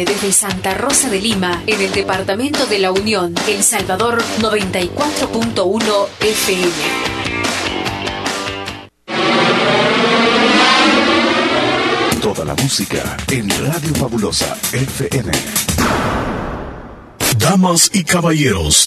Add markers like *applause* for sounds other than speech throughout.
desde Santa Rosa de Lima, en el departamento de la Unión, El Salvador 94.1 FM. Toda la música en Radio Fabulosa FM. Damas y caballeros,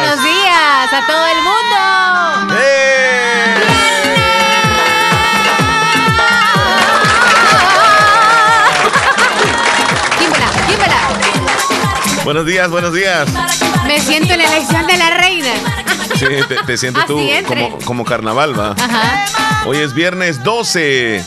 Buenos días a todo el mundo. ¡Eh! Buenos días, buenos días. Me siento en la elección de la reina. Sí, te, te sientes tú entre. como, como carnaval, va. Ajá. Hoy es viernes 12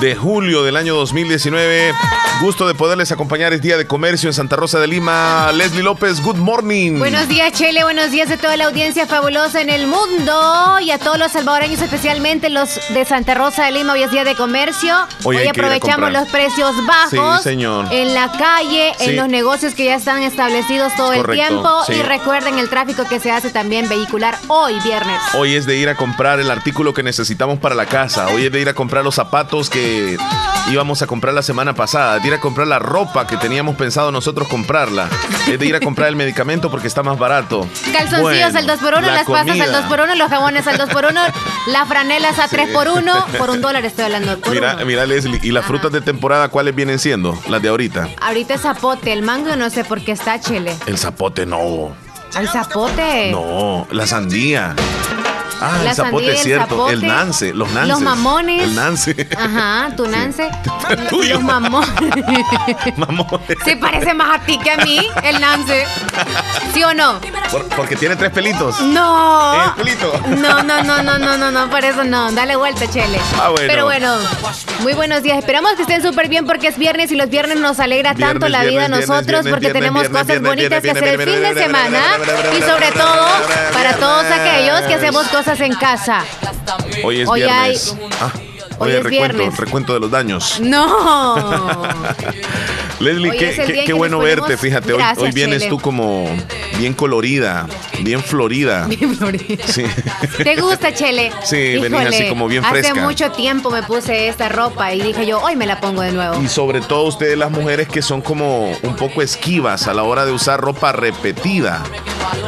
de julio del año 2019. Gusto de poderles acompañar. Es Día de Comercio en Santa Rosa de Lima. Leslie López, good morning. Buenos días, Chele. Buenos días a toda la audiencia fabulosa en el mundo y a todos los salvadoreños, especialmente los de Santa Rosa de Lima. Hoy es día de comercio. Hoy aprovechamos los precios bajos. Sí, señor. En la calle, Sí. en los negocios que ya están establecidos todo Correcto, el tiempo. sí. Y recuerden el tráfico que se hace también vehicular hoy, viernes. Hoy es de ir a comprar el artículo que necesitamos para la casa. Hoy es de ir a comprar los zapatos que íbamos a comprar la semana pasada. De ir a comprar la ropa que teníamos pensado nosotros comprarla. Es de ir a comprar el medicamento porque está más barato. Calzoncillos Bueno, al 2x1, la las comida. al 2x1, los jabones al 2x1, las franelas a 3x1, por un dólar estoy hablando. Por Mira, uno. mira Leslie, ¿y las frutas de temporada cuáles vienen siendo? Las de ahorita. Ahorita es zapote, el mango no sé por qué está chile. El zapote no. Al zapote. No, la sandía. Ah, La el zapote sandía, es el cierto. zapote, el nance, los nances. Los mamones. El nance. Ajá, tu nance. *laughs* Tuyo. Los mamones. *laughs* Mamones. Se parece más a ti que a mí, el nance. ¿Sí o no? Por- porque tiene tres pelitos. No. Eh, pelito. No, no, no, no, no, no, no, por eso no. Dale vuelta, Chele. Ah, bueno. Pero bueno, muy buenos días. Esperamos que estén súper bien porque es viernes y los viernes nos alegra Viernes, tanto la vida a nosotros viernes, porque viernes, tenemos cosas bonitas que hacer el fin de semana y sobre todo para todos aquellos que hacemos cosas en casa. Hoy es Hoy viernes. Ah, hoy es recuento, viernes. recuento de los daños. No. *laughs* Leslie, Hoy qué, qué- qué bueno ponemos- verte, fíjate. Hoy, Gracias, hoy vienes Chele. tú como bien colorida, bien florida. *laughs* Sí. ¿Te gusta, Chele? *laughs* Sí, venís así como bien Hace fresca. mucho tiempo me puse esta ropa y dije yo, hoy me la pongo de nuevo. Y sobre todo ustedes las mujeres que son como un poco esquivas a la hora de usar ropa repetida.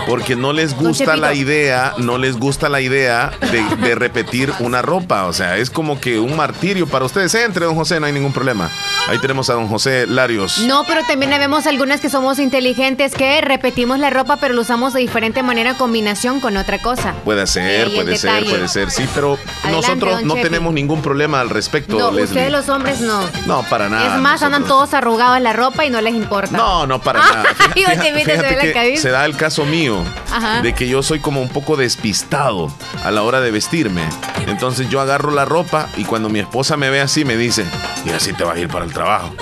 Porque no les gusta la idea, no les gusta la idea de, de repetir una ropa. O sea, es como que un martirio para ustedes. Entre, don José, no hay ningún problema. Ahí tenemos a don José Larios. No, pero también vemos algunas que somos inteligentes que repetimos la ropa, pero lo usamos de diferente manera en combinación con otra cosa. Puede ser, puede ser, detalle. puede ser, sí, pero Adelante, nosotros no Chepi. tenemos ningún problema al respecto, No, Leslie. ustedes los hombres no. No, para nada. es más, andan todos arrugados en la ropa y no les importa. No, no para Ah, nada. *laughs* Fíjate, se fíjate ve la que se da el caso mío Ajá. de que yo soy como un poco despistado a la hora de vestirme. Entonces yo agarro la ropa y cuando mi esposa me ve así me dice, y así te vas a ir para el trabajo.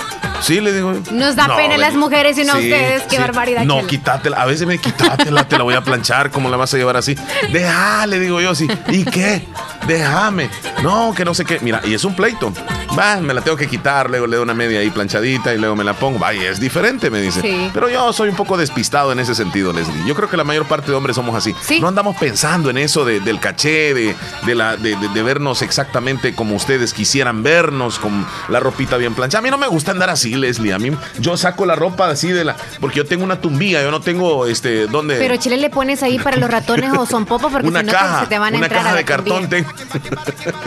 Sí, le digo. Nos da pena las mujeres y no a ustedes. Qué barbaridad, No, Chela. quítatela. A veces me quítatela, te la voy a planchar. ¿Cómo la vas a llevar así? Deja, le digo yo así. ¿Y qué? Déjame. No, que no sé qué. Mira, y es un pleito. Va, me la tengo que quitar. Luego le doy una media ahí planchadita y luego me la pongo. Vaya, es diferente, me dice. Sí. Pero yo soy un poco despistado en ese sentido, Leslie. Yo creo que la mayor parte de hombres somos así. Sí. No andamos pensando en eso de- del caché, de, de la, de- de vernos exactamente como ustedes quisieran vernos, con la ropita bien planchada. A mí no me gusta andar así, Leslie. A mí, yo saco la ropa así de la. Porque yo tengo una tumbilla, yo no tengo este. ¿Dónde? Pero Chile le pones ahí para los ratones o son popas porque una si no caja, se te van a una entrar caja a la de cartón tengo.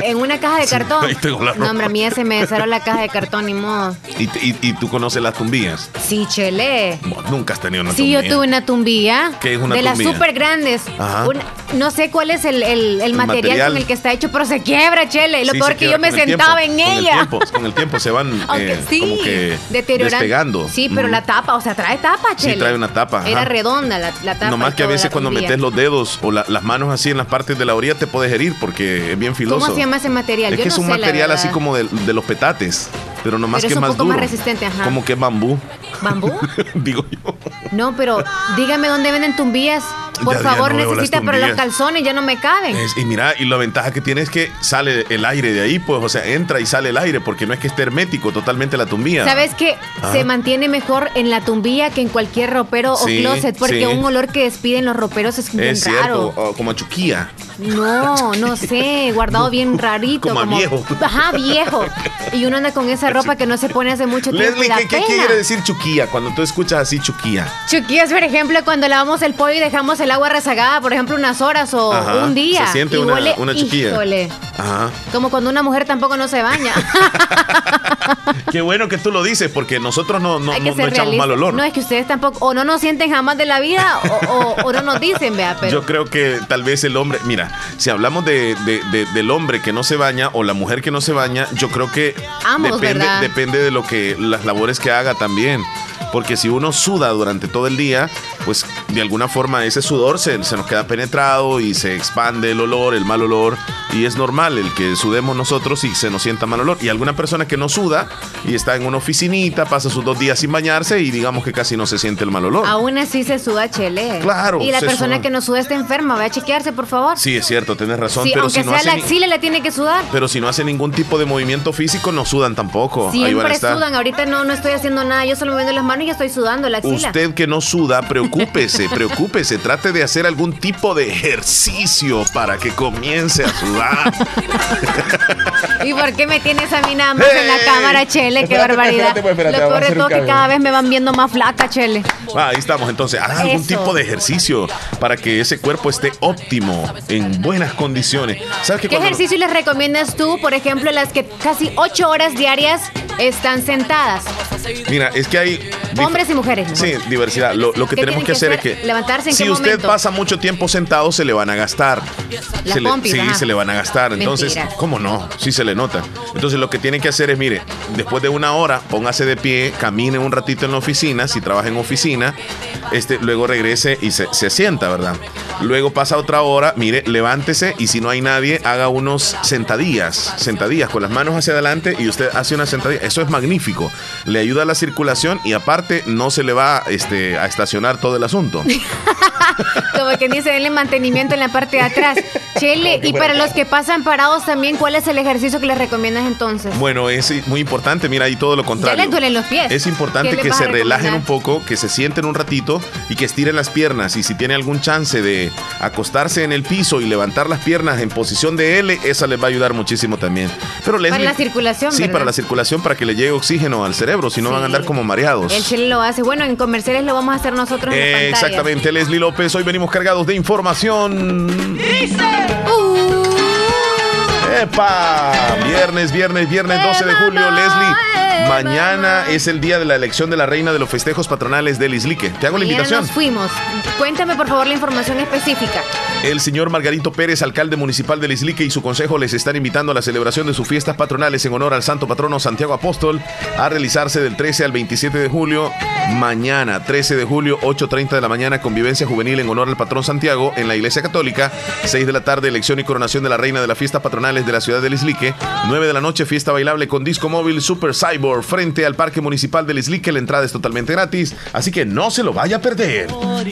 En una caja de cartón. ahí tengo la No, hombre, a ropa. mí se me cerró la caja de cartón, ni modo. y, y- y tú conoces las tumbillas. Sí, Chele. Vos nunca has tenido una Sí, tumbilla. yo tuve una tumbilla. ¿Qué es una de tumbilla? las súper grandes. Ajá. Una- no sé cuál es el, el- el material, material. con el que está hecho, pero se quiebra, Chele. Lo Sí, peor que yo me sentaba tiempo, en con el ella. tiempo, con el tiempo se van *laughs* Aunque eh, sí, como que deteriorando. despegando. Sí, pero la tapa, o sea, trae tapa, Sí, Chele. trae una tapa, ajá. Era redonda la, la tapa. Nomás que a veces cuando metes los dedos o la- las manos así en las partes de la orilla te puedes herir porque es bien filoso. ¿Cómo se llama ese material? Es Yo que no es un sé, material así como de, de los petates. pero no más Pero que es un más poco duro. más resistente, ajá. Como que bambú. ¿Bambú? *laughs* Digo yo. No, pero dígame dónde venden tumbías. Por Ya, ya favor, no necesita, pero los calzones ya no me caben. Es- y mira, y la ventaja que tiene es que sale el aire de ahí, pues, o sea, entra y sale el aire, porque no es que esté hermético totalmente la tumbía. ¿Sabes que se mantiene mejor en la tumbilla que en cualquier ropero Sí, o closet? Porque sí. un olor que despiden los roperos es bien Es cierto, raro. o como a chuquía. No, no sé, guardado bien rarito. Como a viejo. Ajá, viejo. Y uno anda con esa ropa que no se pone hace mucho tiempo. Leslie, ¿qué, qué quiere decir chuquía cuando tú escuchas así chuquía? Chuquillas, por ejemplo, cuando lavamos el pollo y dejamos el agua rezagada, por ejemplo, unas horas o Ajá, un día. Se siente y una, huele, una híjole, Ajá. como cuando una mujer tampoco no se baña. *laughs* Qué bueno que tú lo dices, porque nosotros no, no, no- echamos mal olor. No, es que ustedes tampoco, o no nos sienten jamás de la vida, o, o- o no nos dicen, vea, pero... Yo creo que tal vez el hombre, mira, si hablamos de, de- de- del hombre que no se baña o la mujer que no se baña, yo creo que Ambos, depende, depende de lo que las labores que haga también. Porque si uno suda durante todo el día, pues de alguna forma ese sudor se, se nos queda penetrado y se expande el olor, el mal olor. Y es normal el que sudemos nosotros y se nos sienta mal olor. Y alguna persona que no suda y está en una oficinita, pasa sus dos días sin bañarse y digamos que casi no se siente el mal olor. Aún así se suda chele. Claro, Y la persona suda. que no suda está enferma. Ve a chequearse, por favor. Sí, es cierto, tienes razón. Sí, pero aunque si no sea hace la axila, le tiene que sudar. Pero si no hace ningún tipo de movimiento físico, no sudan tampoco. Ahí van a Siempre estar. sudan. Ahorita no, no estoy haciendo nada. Yo solo me viendo las manos y ya estoy sudando la axila. Usted que no suda, preocúpese, preocúpese. Trate de hacer algún tipo de ejercicio para que comience a sudar. ¿Y por qué me tienes a mí nada más en la cámara, Chele? Qué Espérate, barbaridad. espérate, espérate, Lo peor de todo que cada vez me van viendo más flaca, Chele. Ah, ahí estamos. Entonces, haga algún Eso. tipo de ejercicio para que ese cuerpo esté óptimo, en buenas condiciones. ¿Sabes que ¿Qué ejercicio les recomiendas tú, por ejemplo, las que casi ocho horas diarias están sentadas? Mira, es que hay. Hombres y mujeres. ¿no? Sí, diversidad. Lo, lo que ¿Qué tenemos que hacer es que. ¿Levantarse en si qué usted momento? pasa mucho tiempo sentado, se le van a gastar. Las Se le- sí, se le van a gastar. Entonces, Mentira. ¿cómo no? Sí se le nota. Entonces, lo que tiene que hacer es, mire, después de una hora, póngase de pie, camine un ratito en la oficina, si trabaja en oficina, este, luego regrese y se, se sienta, ¿verdad? Luego pasa otra hora, mire, levántese y si no hay nadie, haga unos sentadillas, sentadillas con las manos hacia adelante y usted hace una sentadilla. Eso es magnífico. Le ayuda a la circulación y aparte no se le va este, a estacionar todo el asunto. *laughs* Como que dice, denle mantenimiento en la parte de atrás. Chele, y para los que pasan parados también, ¿cuál es el ejercicio que les recomiendas entonces? Bueno, es muy importante, mira, y todo lo contrario. les duelen los pies. Es ¿Qué importante que se relajen un poco, que se sienten un ratito y que estiren las piernas. Y si tiene algún chance de acostarse en el piso y levantar las piernas en posición de L, esa les va a ayudar muchísimo también. Pero Leslie- la circulación, Sí, ¿verdad? para la circulación, para que le llegue oxígeno al cerebro, si no van a andar como mareados. El Chele lo hace. Bueno, en comerciales lo vamos a hacer nosotros en Eh, exactamente, Leslie López. Hoy venimos cargados de información. ¡Epa! Viernes, viernes, viernes 12 de julio, Leslie. Mañana es el día de la elección de la reina de los festejos patronales del Islique. Te hago la invitación. nos fuimos. Cuéntame, por favor, la información específica. El señor Margarito Pérez, alcalde municipal del Islique y su consejo les están invitando a la celebración de sus fiestas patronales en honor al santo patrono Santiago Apóstol a realizarse del 13 al 27 de julio. Mañana, 13 de julio, 8.30 de la mañana, convivencia juvenil en honor al patrón Santiago en la Iglesia Católica. 6 de la tarde, elección y coronación de la reina de las fiestas patronales de la ciudad del Islique. 9 de la noche, fiesta bailable con disco móvil Super Cyborg frente al Parque Municipal del Islique. La entrada es totalmente gratis, así que no se lo vaya a perder.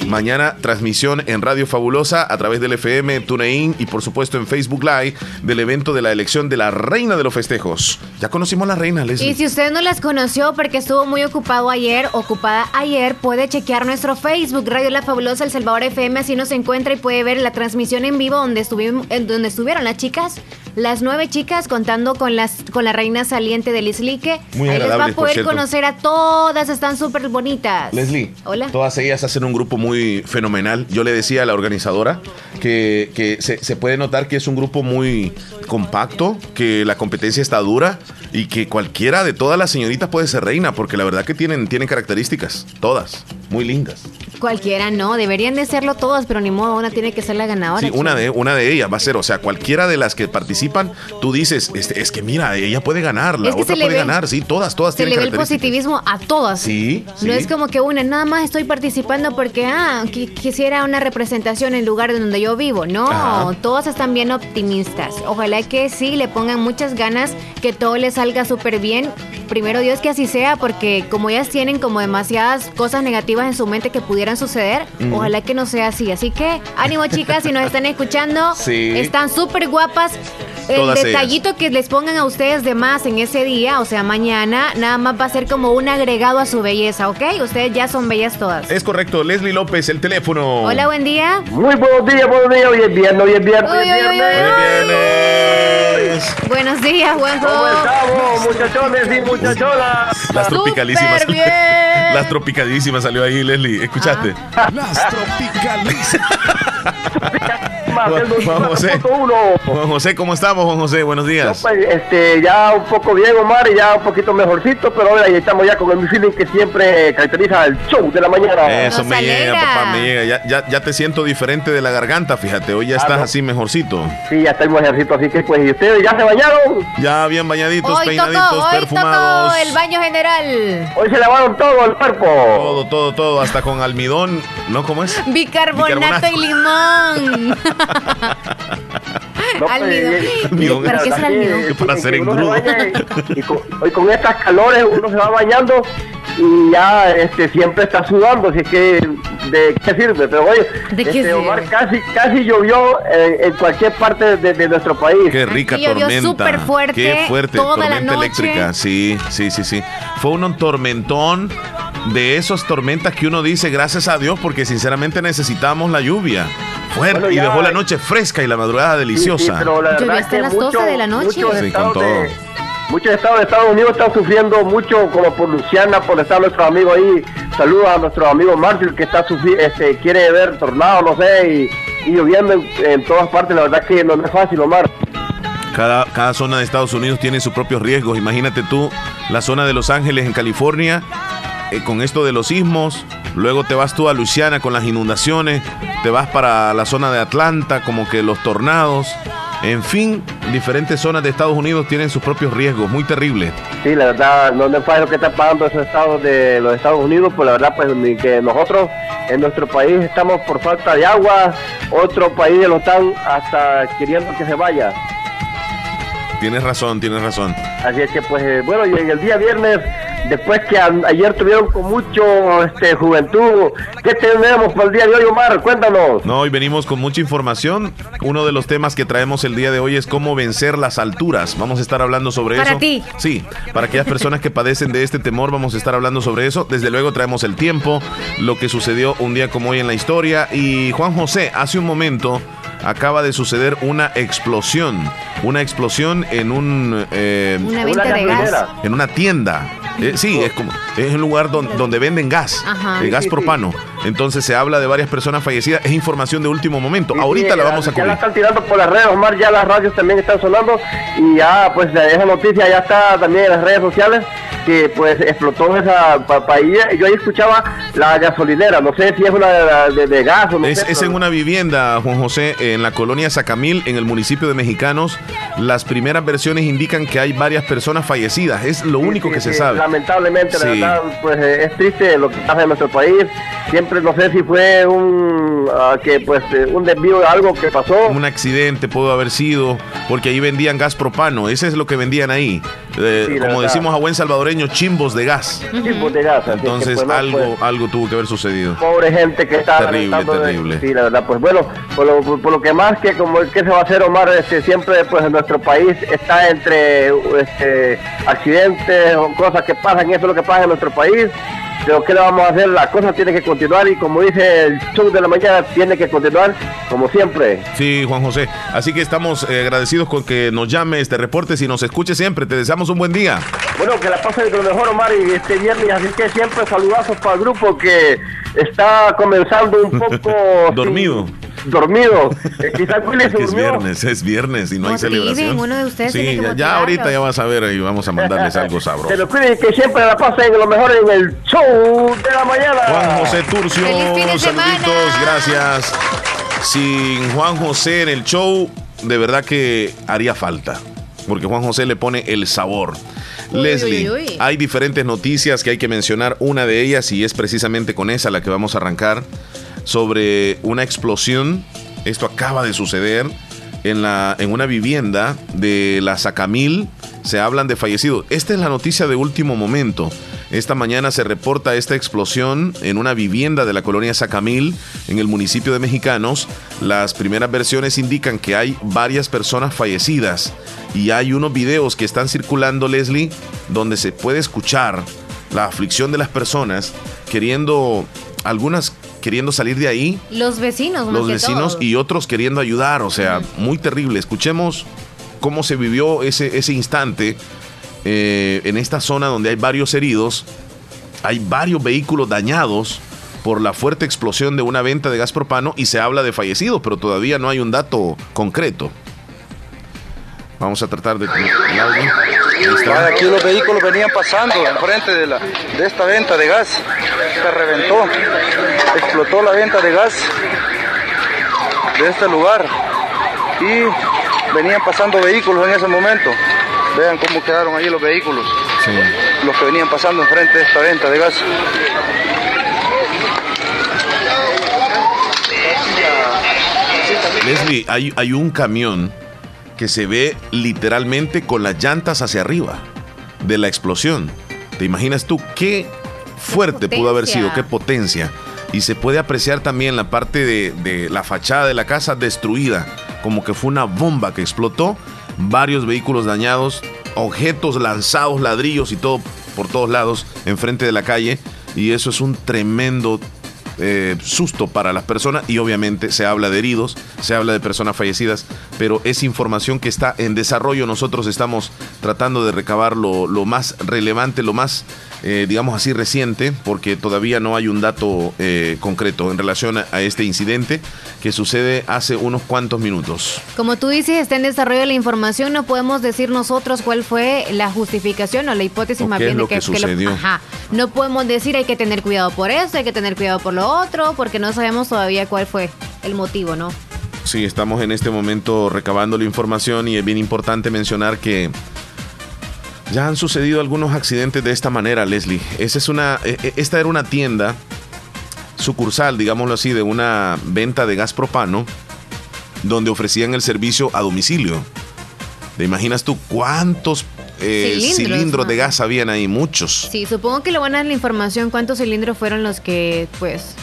Mañana, transmisión en Radio Fabulosa a través del FM, TuneIn y por supuesto en Facebook Live del evento de la elección de la reina de los festejos. Ya conocimos a la reina, Leslie. Y si usted no las conoció porque estuvo muy ocupado ayer, ocupada ayer, puede chequear nuestro Facebook, Radio La Fabulosa El Salvador FM, así nos encuentra y puede ver la transmisión en vivo donde estuvieron las chicas, las nueve chicas contando con las con la reina saliente del Islique. Muy Ahí les va a poder conocer a todas, están súper bonitas. Leslie, Hola. todas ellas hacen un grupo muy fenomenal. Yo le decía a la organizadora que, que se, se puede notar que es un grupo muy compacto, que la competencia está dura y que cualquiera de todas las señoritas puede ser reina, porque la verdad que tienen, tienen características, todas, muy lindas. Cualquiera no, deberían de serlo todas, pero ni modo, una tiene que ser la ganadora. Sí, una de, una de ellas va a ser, o sea, cualquiera de las que participan, tú dices, este, es que mira, ella puede ganar, la otra puede ganar, sí, todas, todas Se le ve el positivismo a todas. Sí, No es como que una, nada más estoy participando porque, ah, quisiera una representación en lugar donde yo vivo. No, todas están bien optimistas. Ojalá que sí le pongan muchas ganas, que todo le salga súper bien. Primero Dios que así sea, porque como ellas tienen como demasiadas cosas negativas en su mente que pudieran suceder. Ojalá que no sea así. Así que ánimo chicas, si nos están escuchando, están súper guapas. El detallito que les pongan a ustedes de más en ese día, o sea, mañana, nada más va a ser como un agregado a su belleza, ¿ok? Ustedes ya son bellas todas. Es correcto. Leslie López, el teléfono. Hola, buen día. Muy buenos días, buenos días. Hoy es viernes, hoy es viernes. Hoy es viernes. Buenos días, Juanjo. ¿Cómo estamos, muchachones y muchachonas? Las tropicalísimas. *laughs* Las tropicalísimas salió ahí, Leslie. ¿Escuchaste? Las tropicalísimas. *laughs* Juan, José. Juan José, ¿cómo estamos, Juan José? Buenos días. pues, este, ya un poco bien, Omar, y ya un poquito mejorcito, pero ahora estamos ya con el feeling que siempre caracteriza el show de la mañana. Eso me llega, papá, me llega. Ya, ya, ya, te siento diferente de la garganta, fíjate. Hoy ya estás así mejorcito. Sí, ya estoy mejorcito, así que pues, ¿y ustedes ya se bañaron? Ya bien bañaditos, peinaditos, perfumados. el baño general. Hoy se lavaron todo el cuerpo. Todo, todo, todo, hasta con almidón, ¿no? ¿Cómo es? Bicarbonato, y limón. *laughs* No, almidón. ¿Para qué es el almidón? para hacer engrudo. Y, con, hoy con estas calores uno se va bañando y ya este siempre está sudando, así que de qué sirve, pero oye, ¿De qué este, Omar, casi casi llovió en cualquier parte de, de, nuestro país. Qué rica tormenta. súper fuerte. Qué fuerte, toda tormenta la noche. eléctrica. Sí, sí, sí, sí. Fue un tormentón de esas tormentas que uno dice gracias a Dios porque sinceramente necesitamos la lluvia. Fuerte bueno, y dejó la noche fresca y la madrugada deliciosa. Sí, sí, pero la verdad hasta las 12 de la noche. Sí, con todo. De, muchos estados de Estados Unidos están sufriendo mucho, como por Luciana, por estar nuestro amigo ahí. Saludos a nuestro amigo Marshall que está este, quiere ver tornados, no sé, y, lloviendo en, en, todas partes. La verdad que no es fácil, Omar. Cada, cada zona de Estados Unidos tiene sus propios riesgos. Imagínate tú, la zona de Los Ángeles en California, eh, con esto de los sismos. Luego te vas tú a Luisiana con las inundaciones. Te vas para la zona de Atlanta, como que los tornados. En fin, diferentes zonas de Estados Unidos tienen sus propios riesgos, muy terribles. Sí, la verdad, no es fácil lo que está pagando esos estados de los Estados Unidos, pues la verdad, pues ni que nosotros en nuestro país estamos por falta de agua, otro país lo están hasta queriendo que se vaya. Tienes razón, tienes razón. Así es que, pues, eh, bueno, y en el día viernes, después que a, ayer tuvieron con mucho este, juventud, ¿qué tenemos para el día de hoy, Omar? Cuéntanos. No, hoy venimos con mucha información. Uno de los temas que traemos el día de hoy es cómo vencer las alturas. Vamos a estar hablando sobre para eso. Ti. Sí, para aquellas personas que padecen de este temor, vamos a estar hablando sobre eso. Desde luego traemos el tiempo, lo que sucedió un día como hoy en la historia. Y Juan José, hace un momento acaba de suceder una explosión. Una explosión en un. Eh, una venta de gas. En una tienda. Eh, sí, es como es un lugar donde, donde venden gas, eh, gas Sí, sí. propano. Entonces se habla de varias personas fallecidas. Es información de último momento. Sí, Ahorita sí, la vamos a Ya la cubrir. están tirando por las redes, Omar, ya las radios también están sonando y ya, pues, esa noticia ya está también en las redes sociales que, pues, explotó esa pa país. Yo ahí escuchaba la gasolinera, no sé si es una de, de, de gas o no Es, sé. es pero- en una vivienda, Juan José, en la colonia Sacamil, en el municipio de Mexicanos. Las primeras versiones indican que hay varias personas fallecidas. Es lo Sí, único sí, que se sabe. Lamentablemente, la verdad, pues eh, es triste lo que pasa en nuestro país. Siempre no sé si fue un ah, que pues eh, un desvío de algo que pasó. Un accidente pudo haber sido, porque ahí vendían gas propano. Ese es lo que vendían ahí. Eh, como verdad. decimos a buen salvadoreño, chimbos de gas. de es que, Entonces pues, algo, pues, algo tuvo que haber sucedido. pobre gente que está Terrible, de- terrible. sí la verdad pues bueno por lo, por, lo que más que como que se va a hacer Omar este siempre pues en nuestro país está entre este accidentes o cosas que pasan y eso es lo que pasa en nuestro país pero qué le vamos a hacer la cosa tiene que continuar y como dice el show de la mañana tiene que continuar como siempre Sí, Juan José. Así que estamos eh, agradecidos con que nos llames, te reportes y nos escuches siempre. Te deseamos un buen día. Bueno, que la pasen de lo mejor, Omar, y este viernes, así que siempre saludazos para el grupo que está comenzando un *laughs* poco... Dormido. Dormido. Eh, quizás Willy Es se que es durmió. viernes, es viernes y no hay celebración. uno de ustedes sí, tiene que ya, ahorita ya vas a ver y vamos a mandarles algo *laughs* Se sabroso. lo cuiden que siempre la pasen lo mejor en el show de la mañana. Juan José Turcio, ¡Feliz fin de semana! saluditos, gracias. Sin Juan José en el show, de verdad que haría falta. Porque Juan José le pone el sabor. Uy, Leslie, uy, uy. hay diferentes noticias que hay que mencionar. Una de ellas, y es precisamente con esa la que vamos a arrancar, sobre una explosión. Esto acaba de suceder en, la, en una vivienda de la Sacamil. Se hablan de fallecidos. Esta es la noticia de último momento. Esta mañana se reporta esta explosión en una vivienda de la colonia Sacamil, en el municipio de Mexicanos. Las primeras versiones indican que hay varias personas fallecidas y hay unos videos que están circulando, Leslie, donde se puede escuchar la aflicción de las personas queriendo, algunas queriendo salir de ahí, Los vecinos, los vecinos todo. y otros queriendo ayudar, o sea, muy terrible. Escuchemos cómo se vivió ese, ese instante eh, en esta zona donde hay varios heridos, hay varios vehículos dañados por la fuerte explosión de una venta de gas propano y se habla de fallecidos, pero todavía no hay un dato concreto. Vamos a tratar de... el audio. Aquí los vehículos venían pasando enfrente de, la, de esta venta de gas. Se reventó, explotó la venta de gas de este lugar. Y venían pasando vehículos en ese momento. Vean cómo quedaron ahí los vehículos, Sí. los que venían pasando enfrente de esta venta de gas. Leslie, hay, hay un camión que se ve literalmente con las llantas hacia arriba de la explosión. ¿Te imaginas tú qué fuerte pudo haber sido, qué potencia? Y se puede apreciar también la parte de, de la fachada de la casa destruida, como que fue una bomba que explotó, varios vehículos dañados, objetos lanzados, ladrillos y todo por todos lados enfrente de la calle. Y eso es un tremendo eh, susto para las personas y obviamente se habla de heridos, se habla de personas fallecidas, pero es información que está en desarrollo. Nosotros estamos tratando de recabar lo, lo más relevante, lo más, eh, digamos así, reciente, porque todavía no hay un dato eh, concreto en relación a, a este incidente que sucede hace unos cuantos minutos. Como tú dices, está en desarrollo la información, no podemos decir nosotros cuál fue la justificación o la hipótesis más bien de lo que sucedió. ajá, no podemos decir hay que tener cuidado por eso, hay que tener cuidado por lo otro, porque no sabemos todavía cuál fue el motivo, ¿no? Sí, estamos en este momento recabando la información y es bien importante mencionar que ya han sucedido algunos accidentes de esta manera, Leslie. Esa es una, e- e- esta era una tienda sucursal, digámoslo así, de una venta de gas propano donde ofrecían el servicio a domicilio. ¿Te imaginas tú cuántos eh, Cilindros, cilindros, de gas habían ahí? Muchos. Sí, supongo que le van a dar la información cuántos cilindros fueron los que, pues,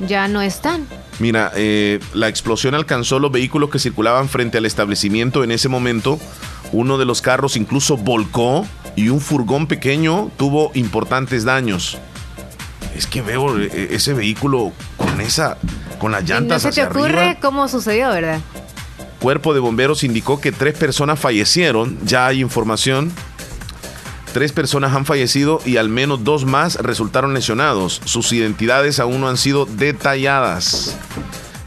ya no están. Mira, eh, la explosión alcanzó los vehículos que circulaban frente al establecimiento en ese momento. Uno de los carros incluso volcó y un furgón pequeño tuvo importantes daños. Es que veo eh, ese vehículo con esa, con las Y no llantas se te ocurre arriba. cómo sucedió, ¿verdad? Cuerpo de bomberos indicó que tres personas fallecieron. Ya hay información. Tres personas han fallecido y al menos dos más resultaron lesionados. Sus identidades aún no han sido detalladas.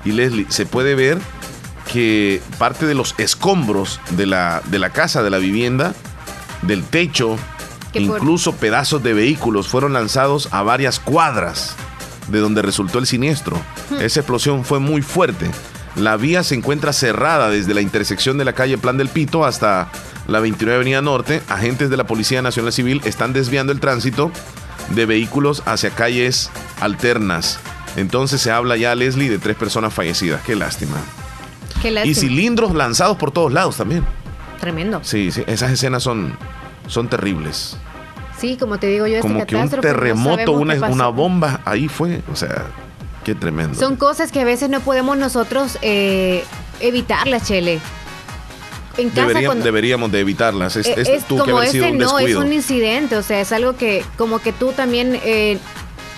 Y Leslie, se puede ver que parte de los escombros de la, de la casa, de la vivienda, del techo, por- incluso pedazos de vehículos fueron lanzados a varias cuadras de donde resultó el siniestro. Esa explosión fue muy fuerte. La vía se encuentra cerrada desde la intersección de la calle Plan del Pito hasta la 29 Avenida Norte. Agentes de la Policía Nacional Civil están desviando el tránsito de vehículos hacia calles alternas. Entonces se habla ya, Leslie, de tres personas fallecidas. Qué lástima. Qué Y lástima. cilindros lanzados por todos lados también. Tremendo. Sí, sí, esas escenas son, son terribles. Sí, como te digo yo, Como que un no terremoto, una, una bomba, ahí fue. O sea, qué tremendo. Son cosas que a veces no podemos nosotros eh, evitarlas, Chele. En casa Debería- cuando- Deberíamos de evitarlas. Es, Eh, es- es que como sido este un no, es descuido. un incidente, o sea, es algo que como que tú también eh,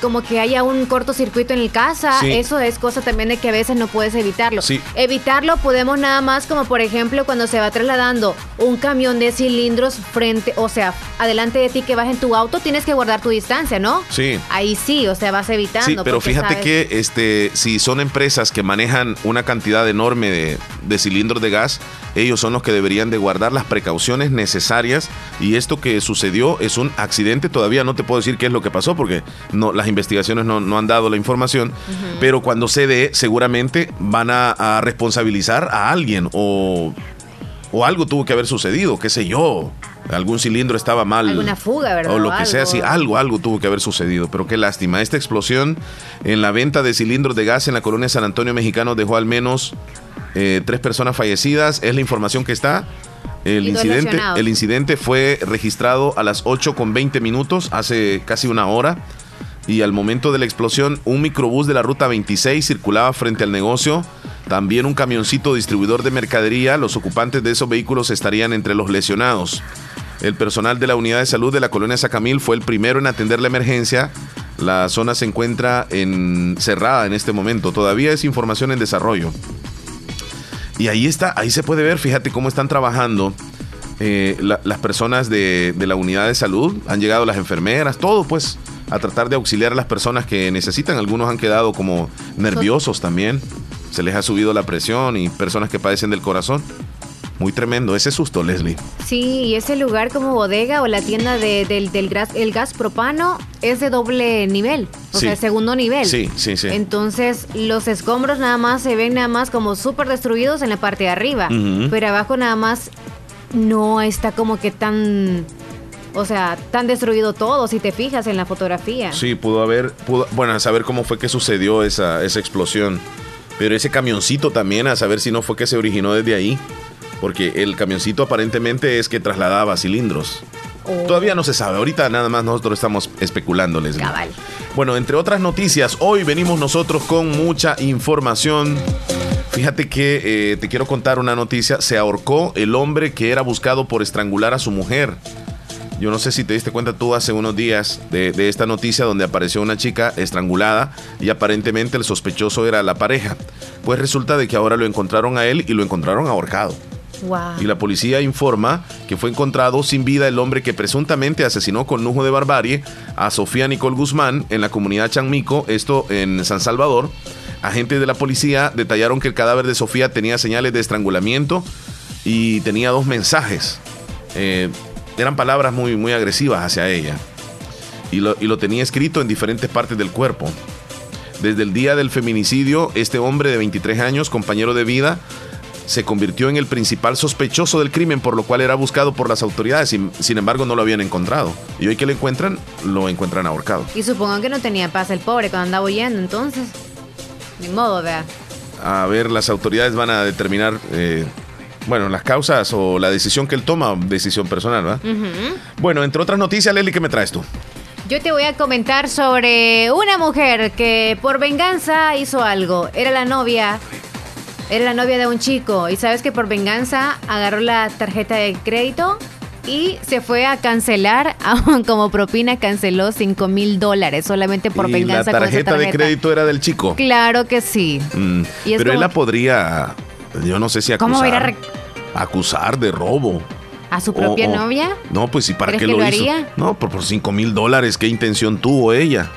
como que haya un cortocircuito en el casa. Sí. Eso es cosa también de que a veces no puedes evitarlo. Sí. Evitarlo podemos nada más como por ejemplo cuando se va trasladando un camión de cilindros frente, o sea, adelante de ti que vas en tu auto, tienes que guardar tu distancia, ¿no? Sí. Ahí sí, o sea, vas evitando. Sí, pero fíjate sabes- que este, si son empresas que manejan una cantidad enorme de, de cilindros de gas, ellos son los que deberían de guardar las precauciones necesarias y esto que sucedió es un accidente, todavía no te puedo decir qué es lo que pasó porque no, las investigaciones no, no han dado la información, pero cuando se dé seguramente van a, a responsabilizar a alguien o, o algo tuvo que haber sucedido, qué sé yo. Algún cilindro estaba mal. Alguna fuga, ¿verdad? O lo O que sea, sí, algo, algo tuvo que haber sucedido. Pero qué lástima. Esta explosión en la venta de cilindros de gas en la colonia San Antonio Mexicano dejó al menos eh, tres personas fallecidas. Es la información que está. El incidente, el incidente fue registrado a las 8 con 20 minutos, hace casi una hora. Y al momento de la explosión, un microbús de la ruta 26 circulaba frente al negocio. También un camioncito distribuidor de mercadería. Los ocupantes de esos vehículos estarían entre los lesionados. El personal de la unidad de salud de la colonia Sacamil fue el primero en atender la emergencia. La zona se encuentra en, cerrada en este momento. Todavía es información en desarrollo. Y ahí está, ahí se puede ver, fíjate cómo están trabajando eh, la- las personas de la unidad de salud. Han llegado las enfermeras, todo pues, a tratar de auxiliar a las personas que necesitan. Algunos han quedado como nerviosos también. Se les ha subido la presión y personas que padecen del corazón. Muy tremendo, ese susto, Leslie. Sí, y ese lugar como bodega o la tienda de- del, del gas, el gas propano es de doble nivel, o Sí. sea, segundo nivel. Sí, sí, sí. Entonces, los escombros nada más se ven nada más como súper destruidos en la parte de arriba, pero abajo nada más no está como que tan, o sea, tan destruido todo, si te fijas en la fotografía. Sí, pudo haber, pudo, bueno, a saber cómo fue que sucedió esa, esa explosión. Pero ese camioncito también, a saber si no fue que se originó desde ahí. Porque el camioncito aparentemente es que trasladaba cilindros. Oh. Todavía no se sabe, ahorita nada más nosotros estamos especulando, Leslie. Cabal. Bueno, entre otras noticias, hoy venimos nosotros con mucha información. Fíjate que eh, te quiero contar una noticia. Se ahorcó el hombre que era buscado por estrangular a su mujer. Yo no sé si te diste cuenta tú hace unos días de, de esta noticia donde apareció una chica estrangulada y aparentemente el sospechoso era la pareja. Pues resulta de que ahora lo encontraron a él y lo encontraron ahorcado. Wow. Y la policía informa que fue encontrado sin vida el hombre que presuntamente asesinó con lujo de barbarie a Sofía Nicole Guzmán en la comunidad Chanmico, esto en San Salvador. Agentes de la policía detallaron que el cadáver de Sofía tenía señales de estrangulamiento y tenía dos mensajes. Eh, eran palabras muy, muy agresivas hacia ella. Y lo, y lo tenía escrito en diferentes partes del cuerpo. Desde el día del feminicidio, este hombre de 23 años, compañero de vida, se convirtió en el principal sospechoso del crimen, por lo cual era buscado por las autoridades. Sin, sin embargo, no lo habían encontrado. Y hoy que lo encuentran, lo encuentran ahorcado. Y supongo que no tenía paz el pobre cuando andaba huyendo, entonces. Ni modo, vea. A ver, las autoridades van a determinar, eh, bueno, las causas o la decisión que él toma, decisión personal, ¿verdad? Bueno, entre otras noticias, Leli, ¿qué me traes tú? Yo te voy a comentar sobre una mujer que por venganza hizo algo. Era la novia. Era la novia de un chico. Y sabes que por venganza agarró la tarjeta de crédito y se fue a cancelar. *laughs* Como propina canceló 5 mil dólares solamente por y la venganza con tarjeta de tarjeta. crédito era del chico. Claro que sí. Mm, pero él la podría, yo no sé si acusar. ¿Cómo va a ir a re- acusar de robo. ¿A su propia O- o- novia? No, pues ¿y para ¿Crees qué que lo, lo hizo? haría? No, por, por 5 mil dólares, ¿qué intención tuvo ella?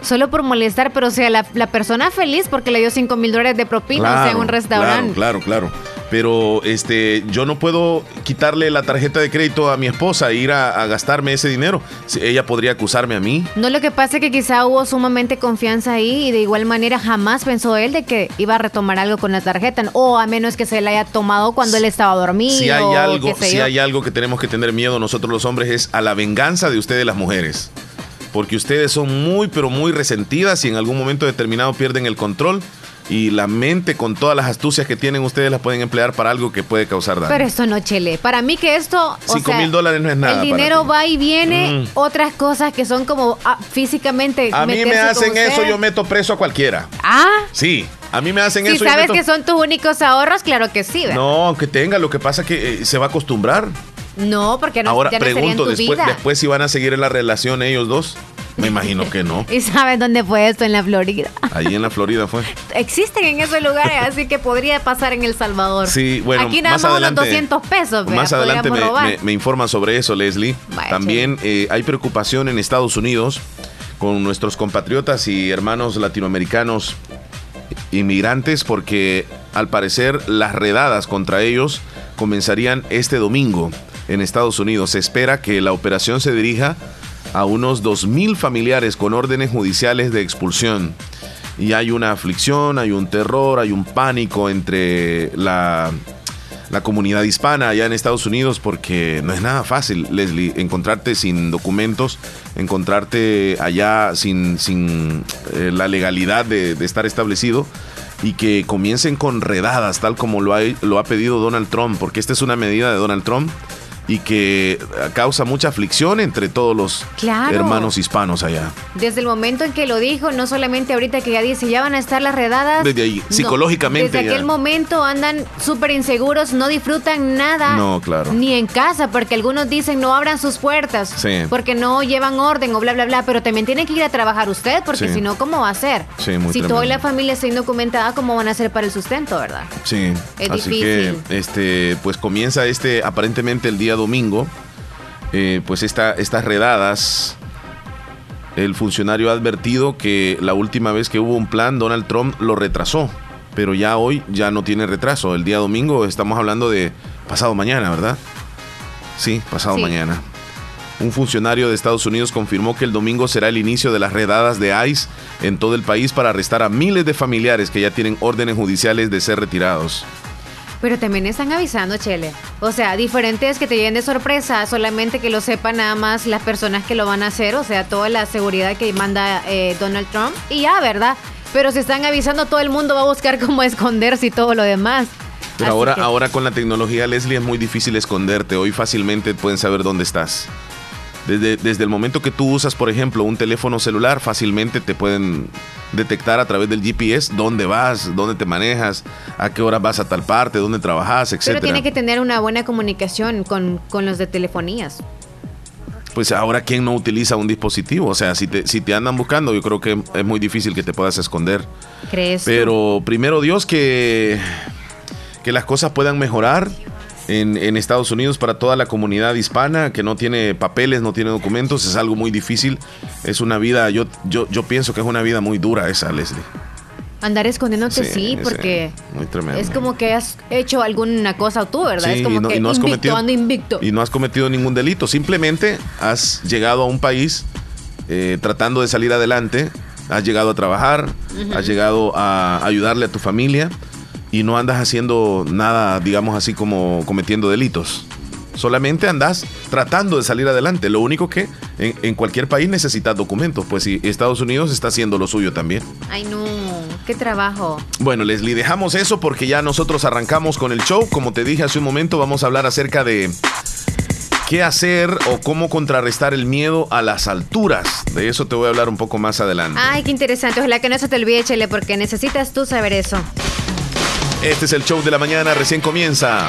Solo por molestar, pero o sea, la, la persona feliz porque le dio 5 mil dólares de propina, o sea, en un restaurante. Claro, claro, claro. Pero este, yo no puedo quitarle la tarjeta de crédito a mi esposa e ir a, a gastarme ese dinero. Ella podría acusarme a mí. No, lo que pasa es que quizá hubo sumamente confianza ahí y de igual manera jamás pensó él de que iba a retomar algo con la tarjeta o a menos que se la haya tomado cuando él estaba dormido. Si hay algo, si yo. hay algo que tenemos que tener miedo nosotros los hombres es a la venganza de ustedes las mujeres. Porque ustedes son muy, pero muy resentidas y en algún momento determinado pierden el control y la mente con todas las astucias que tienen ustedes las pueden emplear para algo que puede causar daño. Pero esto no, Chele. Para mí que esto... o Cinco sea, mil dólares no es nada El dinero va y viene. Mm. Otras cosas que son como ah, físicamente... a mí me hacen eso, yo meto preso a cualquiera. Ah, Sí, a mí me hacen si eso. yo sabes meto- que son tus únicos ahorros, claro que sí. ¿verdad? No, aunque tenga, lo que pasa es que eh, se va a acostumbrar. No, porque no, Ahora ya no en pregunto, tu después, vida. después si van a seguir en la relación ellos dos. Me imagino que no. *laughs* ¿Y sabes dónde fue esto? En la Florida. Ahí en la Florida fue. *laughs* Existen en esos lugares, así que podría pasar en El Salvador. Sí, bueno, Aquí nada más más, adelante, unos 200 pesos. vea, Más adelante me, me, me informan sobre eso, Leslie. Vaya, También eh, hay preocupación en Estados Unidos con nuestros compatriotas y hermanos latinoamericanos inmigrantes porque al parecer las redadas contra ellos comenzarían este domingo en Estados Unidos. Se espera que la operación se dirija a unos 2.000 familiares con órdenes judiciales de expulsión. Y hay una aflicción, hay un terror, hay un pánico entre la, la comunidad hispana allá en Estados Unidos porque no es nada fácil, Leslie, encontrarte sin documentos, encontrarte allá sin, sin eh, la legalidad de, de estar establecido y que comiencen con redadas, tal como lo ha, lo ha pedido Donald Trump, porque esta es una medida de Donald Trump y que causa mucha aflicción entre todos los Claro. hermanos hispanos allá. Desde el momento en que lo dijo, no solamente ahorita que ya dice, ya van a estar las redadas. Desde ahí, no, psicológicamente desde ya. aquel momento andan súper inseguros, no disfrutan nada. No, claro. Ni en casa, porque algunos dicen no abran sus puertas. Sí. Porque no llevan orden o bla, bla, bla. Pero también tiene que ir a trabajar usted, porque Sí. si no, ¿cómo va a ser? Sí, muy si tremendo. toda la familia está indocumentada, ¿cómo van a hacer para el sustento, verdad? Sí, Es así difícil. que este, pues comienza este aparentemente el día domingo, eh, pues esta, estas redadas. El funcionario ha advertido que la última vez que hubo un plan, Donald Trump lo retrasó, pero ya hoy ya no tiene retraso. El día domingo estamos hablando de pasado mañana, ¿verdad? Sí, pasado Sí. mañana. Un funcionario de Estados Unidos confirmó que el domingo será el inicio de las redadas de ICE en todo el país para arrestar a miles de familiares que ya tienen órdenes judiciales de ser retirados. Pero también están avisando, Chele. O sea, diferente es que te lleguen de sorpresa, solamente que lo sepan nada más las personas que lo van a hacer, o sea, toda la seguridad que manda eh, Donald Trump. Y ya, ¿verdad? Pero si están avisando, todo el mundo va a buscar *laughs* cómo esconderse y todo lo demás. Pero Así ahora, que- ahora con la tecnología, Leslie, es muy difícil esconderte. Hoy fácilmente pueden saber dónde estás. Desde, desde el momento que tú usas, por ejemplo, un teléfono celular, fácilmente te pueden detectar a través del GPS dónde vas, dónde te manejas, a qué hora vas a tal parte, dónde trabajas, Pero etcétera. tiene que tener una buena comunicación con, con los de telefonías. Pues ahora, ¿quién no utiliza un dispositivo? O sea, si te, si te andan buscando, yo creo que es muy difícil que te puedas esconder. Pero primero Dios que, que las cosas puedan mejorar en, en Estados Unidos para toda la comunidad hispana que no tiene papeles, no tiene documentos, es algo muy difícil. Es una vida, yo, yo, yo pienso que es una vida muy dura esa, Leslie. Andar escondiéndote, sí, sí, porque muy es como que has hecho alguna cosa tú, ¿verdad? Sí, es como y no- que y no has invicto, cometido- ando invicto. Y no has cometido ningún delito, simplemente has llegado a un país eh, tratando de salir adelante, has llegado a trabajar, has llegado a ayudarle a tu familia y no andas haciendo nada, digamos así como cometiendo delitos. Solamente andas tratando de salir adelante. Lo único que en, en cualquier país necesitas documentos, pues si Estados Unidos está haciendo lo suyo también. Ay, no, qué trabajo. Bueno, Leslie, dejamos eso porque ya nosotros arrancamos con el show. Como te dije hace un momento, vamos a hablar acerca de qué hacer o cómo contrarrestar el miedo a las alturas. De eso te voy a hablar un poco más adelante. Ay, qué interesante. Ojalá que no se te olvide, Chele, porque necesitas tú saber eso. Este es el show de la mañana, recién comienza.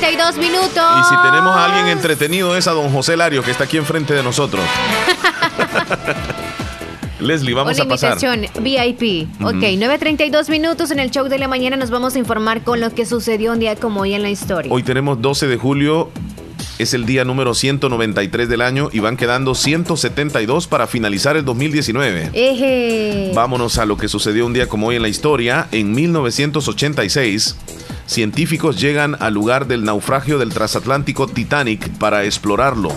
9.32 minutos. Y si tenemos a alguien entretenido es a don José Lario, que está aquí enfrente de nosotros. *laughs* Leslie, vamos Una a pasar. invitación VIP. Ok, 9.32 minutos en el show de la mañana nos vamos a informar con lo que sucedió un día como hoy en la historia. Hoy tenemos 12 de julio, es el día número 193 del año y van quedando 172 para finalizar el 2019. Eje. Vámonos a lo que sucedió un día como hoy en la historia. En 1986, científicos llegan al lugar del naufragio del transatlántico Titanic para explorarlo.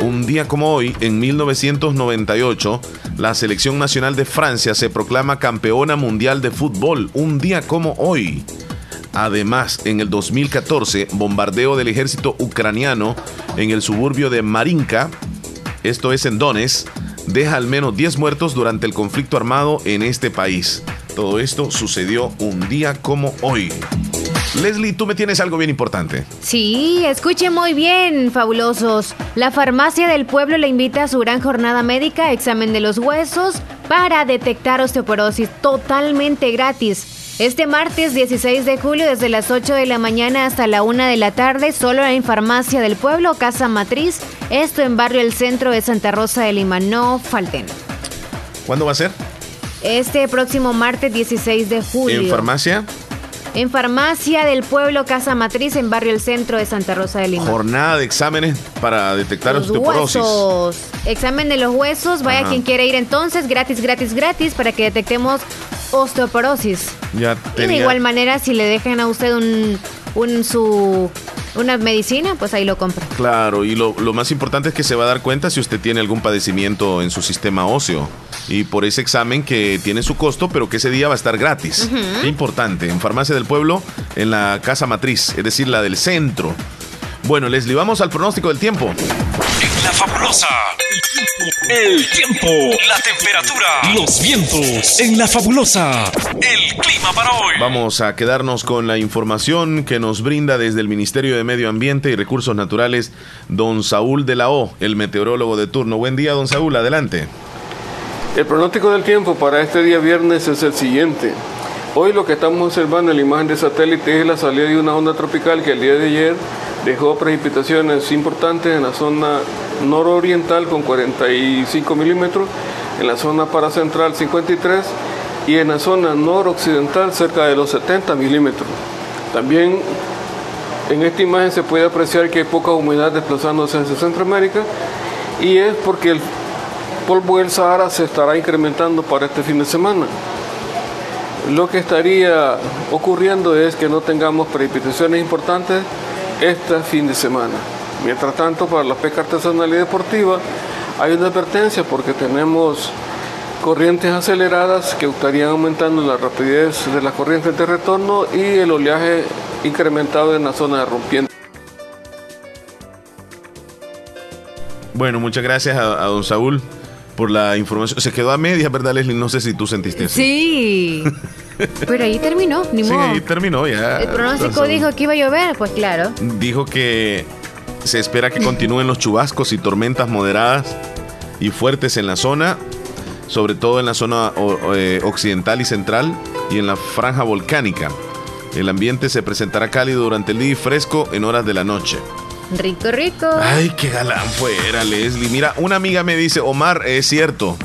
Un día como hoy, en 1998, la selección nacional de Francia se proclama campeona mundial de fútbol. Un día como hoy. Además, en el 2014, bombardeo del ejército ucraniano en el suburbio de Marinka, esto es en Donetsk, deja al menos 10 muertos durante el conflicto armado en este país. Todo esto sucedió un día como hoy. Leslie, tú me tienes algo bien importante. Sí, escuchen muy bien, fabulosos. La farmacia del pueblo le invita a su gran jornada médica, examen de los huesos, para detectar osteoporosis totalmente gratis. Este martes 16 de julio, desde las 8 de la mañana hasta la 1 de la tarde, solo en Farmacia del Pueblo, Casa Matriz, esto en Barrio El Centro de Santa Rosa de Lima. No falten. ¿Cuándo va a ser? Este próximo martes 16 de julio. ¿En farmacia? En Farmacia del Pueblo, Casa Matriz, en Barrio El Centro de Santa Rosa de Lima. Jornada de exámenes para detectar Los osteoporosis. huesos. Examen de los huesos. Vaya Ajá. quien quiere ir entonces, gratis, gratis, gratis, para que detectemos osteoporosis. Ya Y de igual manera, si le dejan a usted un, un su una medicina, pues ahí lo compra. Claro, y lo, lo más importante es que se va a dar cuenta si usted tiene algún padecimiento en su sistema óseo. Y por ese examen que tiene su costo, pero que ese día va a estar gratis. Qué importante. En Farmacia del Pueblo, en la casa matriz, es decir, la del centro. Bueno, Leslie, vamos al pronóstico del tiempo. En la fabulosa. El tiempo, la temperatura, los vientos. En la fabulosa. El clima para hoy. Vamos a quedarnos con la información que nos brinda desde el Ministerio de Medio Ambiente y Recursos Naturales, don Saúl de la O, el meteorólogo de turno. Buen día, don Saúl, adelante. El pronóstico del tiempo para este día viernes es el siguiente. Hoy lo que estamos observando en la imagen de satélite es la salida de una onda tropical que el día de ayer dejó precipitaciones importantes en la zona nororiental con 45 milímetros, en la zona paracentral 53 y en la zona noroccidental cerca de los 70 milímetros. También en esta imagen se puede apreciar que hay poca humedad desplazándose hacia Centroamérica y es porque el polvo del Sahara se estará incrementando para este fin de semana. Lo que estaría ocurriendo es que no tengamos precipitaciones importantes este fin de semana. Mientras tanto, para la pesca artesanal y deportiva hay una advertencia porque tenemos corrientes aceleradas que estarían aumentando la rapidez de las corrientes de retorno y el oleaje incrementado en la zona de rompiente. Bueno, muchas gracias a, a don Saúl por la información. Se quedó a medias, ¿verdad, Leslie? No sé si tú sentiste eso. Sí. Pero ahí terminó, ni Sí, modo. ahí terminó ya. El pronóstico dijo que iba a llover, pues claro. Dijo que se espera que continúen los chubascos y tormentas moderadas y fuertes en la zona, sobre todo en la zona eh, occidental y central y en la franja volcánica. El ambiente se presentará cálido durante el día y fresco en horas de la noche. Rico, rico. Ay, qué galán fuera, Leslie. Mira, una amiga me dice, Omar, es cierto.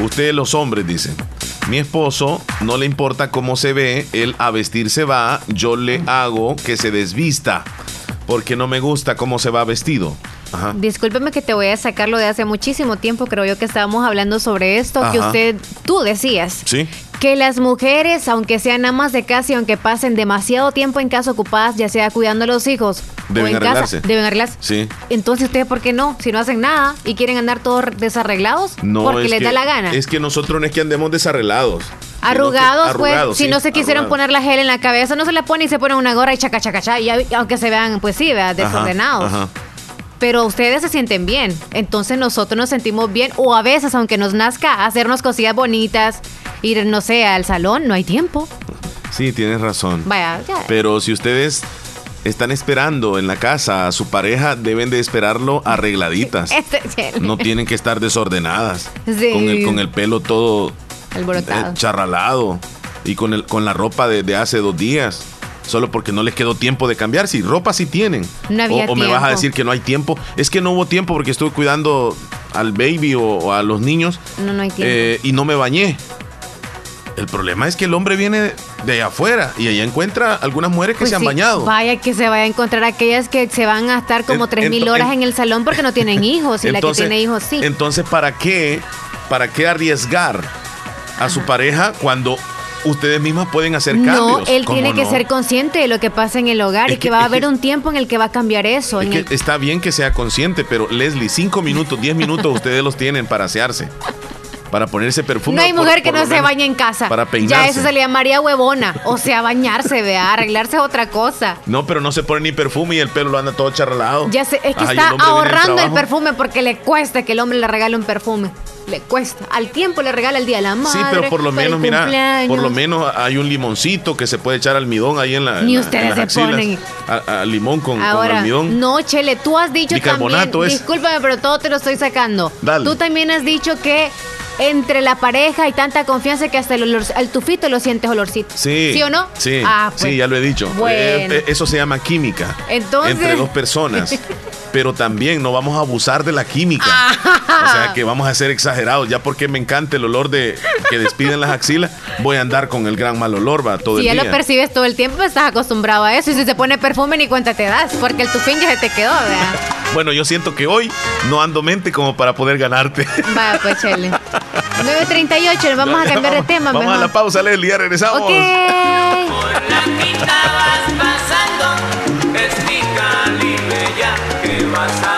Ustedes los hombres dicen. Mi esposo no le importa cómo se ve, él a vestir se va, yo le hago que se desvista, porque no me gusta cómo se va vestido. Ajá. Discúlpeme que te voy a sacarlo de hace muchísimo tiempo, creo yo que estábamos hablando sobre esto, que usted, tú decías. Sí. Que las mujeres, aunque sean amas de casa y aunque pasen demasiado tiempo en casa ocupadas, ya sea cuidando a los hijos Deben o en arreglarse. casa, deben arreglarse. Sí. Entonces, ¿ustedes por qué no? Si no hacen nada y quieren andar todos desarreglados, No, porque es les que- da la gana. Es que nosotros no es que andemos desarreglados. que- Arrugados, pues, si no se quisieron arrugados. poner la gel en la cabeza, no se la ponen y se ponen una gorra y chaca, chaca, chaca, y aunque se vean, pues sí, ¿verdad? Ajá, desordenados. ajá. Pero ustedes se sienten bien, entonces nosotros nos sentimos bien, o a veces, aunque nos nazca hacernos cosillas bonitas, ir, no sé, al salón, no hay tiempo. Sí, tienes razón. Vaya, ya. Pero si ustedes están esperando en la casa a su pareja, deben de esperarlo arregladitas. *laughs* Este, No tienen que estar desordenadas. Sí. Con, el, con el pelo todo Alborotado. eh, charralado. Y con, el, con la ropa de, de hace dos días. Solo porque no les quedó tiempo de cambiar. Si ropa sí tienen. No había o, o me vas a decir que no hay tiempo. Es que no hubo tiempo porque estuve cuidando al baby o, o a los niños. No, no hay tiempo. eh, y no me bañé. El problema es que el hombre viene de allá afuera y allá encuentra algunas mujeres que Pues se han sí, bañado. Vaya que se vaya a encontrar aquellas que se van a estar como tres mil horas en- el salón porque no tienen hijos y la que Entonces- tiene hijos sí. Entonces, ¿para qué, para qué arriesgar a su pareja cuando ustedes mismas pueden hacer No, cambios? él ¿Cómo tiene que no? ser consciente de lo que pasa en el hogar Es y que, que- va a haber que- un tiempo en el que va a cambiar eso. Es en que el- está bien que sea consciente, pero Leslie, cinco minutos, diez minutos ustedes los tienen para asearse, para ponerse perfume. No hay por- mujer que por no se bañe en casa. Para Ya peinarse. eso se le llamaría huevona. O sea, bañarse, vea, arreglarse es otra cosa. No, pero no se pone ni perfume y el pelo lo anda todo charralado. Ya sé, es que Ajá, está el ahorrando el perfume porque le cuesta que el hombre le regale un perfume. Le cuesta. Al tiempo le regala el día de la madre. Sí, pero por lo menos, mira, cumpleaños. por lo menos hay un limoncito que se puede echar almidón ahí en la. Ni en la- ustedes en se ponen. A, a limón con, almidón. no, Chele, tú has dicho también, es. discúlpame, pero todo te lo estoy sacando. Dale. Tú también has dicho que entre la pareja hay tanta confianza que hasta el, olor, el tufito lo sientes olorcito. Sí. ¿Sí o no? Sí, Ah, pues. sí, ya lo he dicho. Bueno. Eh, eh, eso se llama química. Entonces- Entre dos personas. *laughs* Pero también no vamos a abusar de la química. O sea que vamos a ser exagerados. Ya porque me encanta el olor de que despiden las axilas, voy a andar con el gran mal olor, va, todo Si ya el lo día. percibes todo el tiempo, estás acostumbrado a eso. Y si se pone perfume, ni cuenta te das, porque el tufín ya se te quedó, ¿verdad? Bueno, yo siento que hoy no ando mente como para poder ganarte. Vaya, pues, Chele. 9.38, vamos a cambiar de tema, Vamos a mejor. la pausa, Leslie, ya regresamos. Ok. Es mi Calibella que vas atravesando.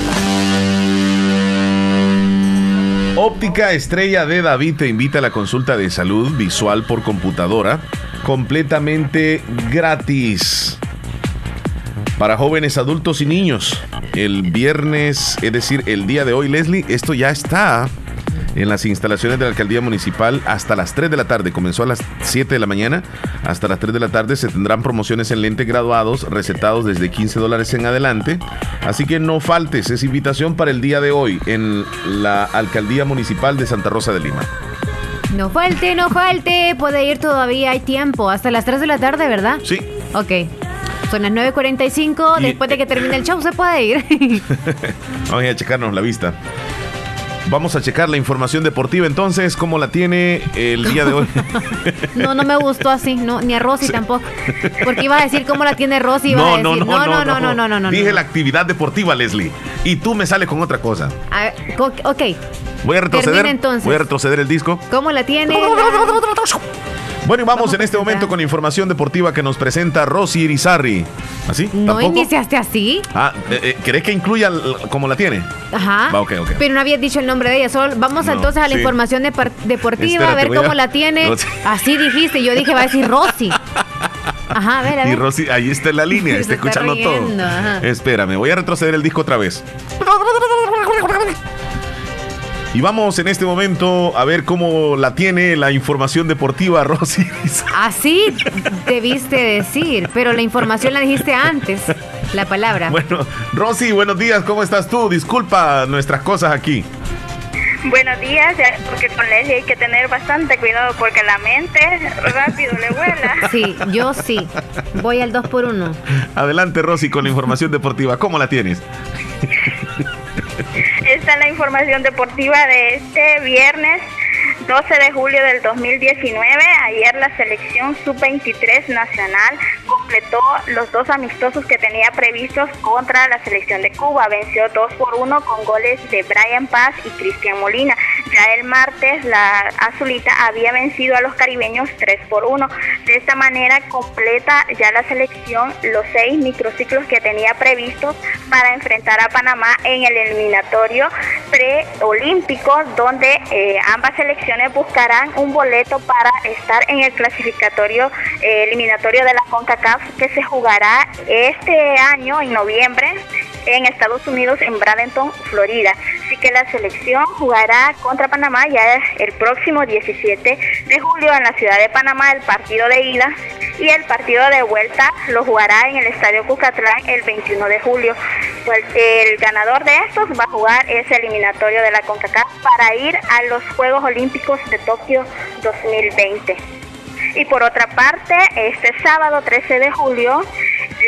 Óptica Estrella de David te invita a la consulta de salud visual por computadora completamente gratis para jóvenes, adultos y niños. El viernes, es decir, el día de hoy, Leslie, esto ya está en las instalaciones de la alcaldía municipal hasta las 3 de la tarde. Comenzó a las 7 de la mañana. Hasta las 3 de la tarde se tendrán promociones en lentes graduados, recetados desde 15 dólares en adelante. Así que no faltes, es invitación para el día de hoy en la alcaldía municipal de Santa Rosa de Lima. No falte, no falte. Puede ir todavía, hay tiempo. Hasta las 3 de la tarde, ¿verdad? Sí. Ok. Son las 9.45. Y- Después de que termine el show, se puede ir. *laughs* Vamos a checarnos la vista. Vamos a checar la información deportiva entonces, cómo la tiene el día de hoy. *laughs* No, no me gustó así. No, ni a Rosy tampoco. Porque iba a decir cómo la tiene Rosy. Iba a No, decir, no, no, no, no, no, no, no, no. Dije la actividad deportiva, Leslie. Y tú me sales con otra cosa. A ver, ok. Voy a retroceder. Termina entonces. Voy a retroceder el disco. ¿Cómo la tiene? *laughs* Bueno, y vamos, en este momento con información deportiva que nos presenta Rosy Irizarry. ¿Así? ¿No ¿Tampoco? iniciaste así? Ah, eh, eh, ¿querés que incluya como la tiene? Ajá. Va, ok, ok. Pero no habías dicho el nombre de ella. Solo vamos No, entonces a la sí. información depor- deportiva, Espérate, a ver a- cómo la tiene. Así dijiste. Yo dije, va a decir Rosy. Ajá, a ver, a ver. Y Rosy, ahí está en la línea, está escuchando todo. ajá. Espérame, voy a retroceder el disco otra vez. Y vamos en este momento a ver cómo la tiene la información deportiva *laughs* Rosy. Así debiste decir, pero la información la dijiste antes. La palabra. Bueno, Rosy, buenos días, ¿cómo estás tú? Disculpa nuestras cosas aquí. Buenos días, porque con Leslie hay que tener bastante cuidado porque la mente rápido le vuela. *laughs* Sí, yo sí. Voy al 2 por 1 Adelante, Rosy, con la información deportiva. ¿Cómo la tienes? *laughs* La información deportiva de este viernes 12 de julio del 2019. Ayer la selección sub-23 nacional completó los dos amistosos que tenía previstos contra la selección de Cuba. Venció 2 por 1 con goles de Brian Paz y Cristian Molina. Ya el martes la azulita había vencido a los caribeños 3 por 1. De esta manera completa ya la selección los seis microciclos que tenía previstos para enfrentar a Panamá en el eliminatorio preolímpico, donde eh, ambas selecciones buscarán un boleto para estar en el clasificatorio eh, eliminatorio de la CONCACAF que se jugará este año en noviembre en Estados Unidos, en Bradenton, Florida. Así que la selección jugará contra Panamá ya el próximo 17 de julio en la ciudad de Panamá, el partido de ida, y el partido de vuelta lo jugará en el Estadio Cucatlán el 21 de julio. Pues el ganador de estos va a jugar ese eliminatorio de la CONCACAF para ir a los Juegos Olímpicos de Tokio 2020. Y por otra parte, este sábado 13 de julio,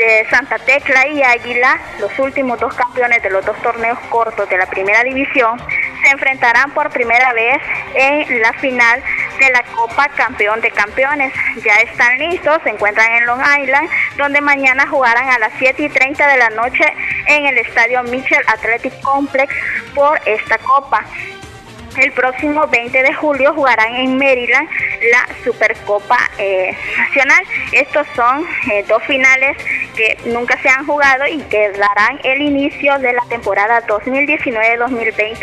eh, Santa Tecla y Águila, los últimos dos campeones de los dos torneos cortos de la primera división, se enfrentarán por primera vez en la final de la Copa Campeón de Campeones. Ya están listos, se encuentran en Long Island, donde mañana jugarán a las 7 y 30 de la noche en el estadio Mitchell Athletic Complex por esta Copa. El próximo 20 de julio jugarán en Maryland la Supercopa eh, Nacional. Estos son eh, dos finales que nunca se han jugado y que darán el inicio de la temporada 2019-2020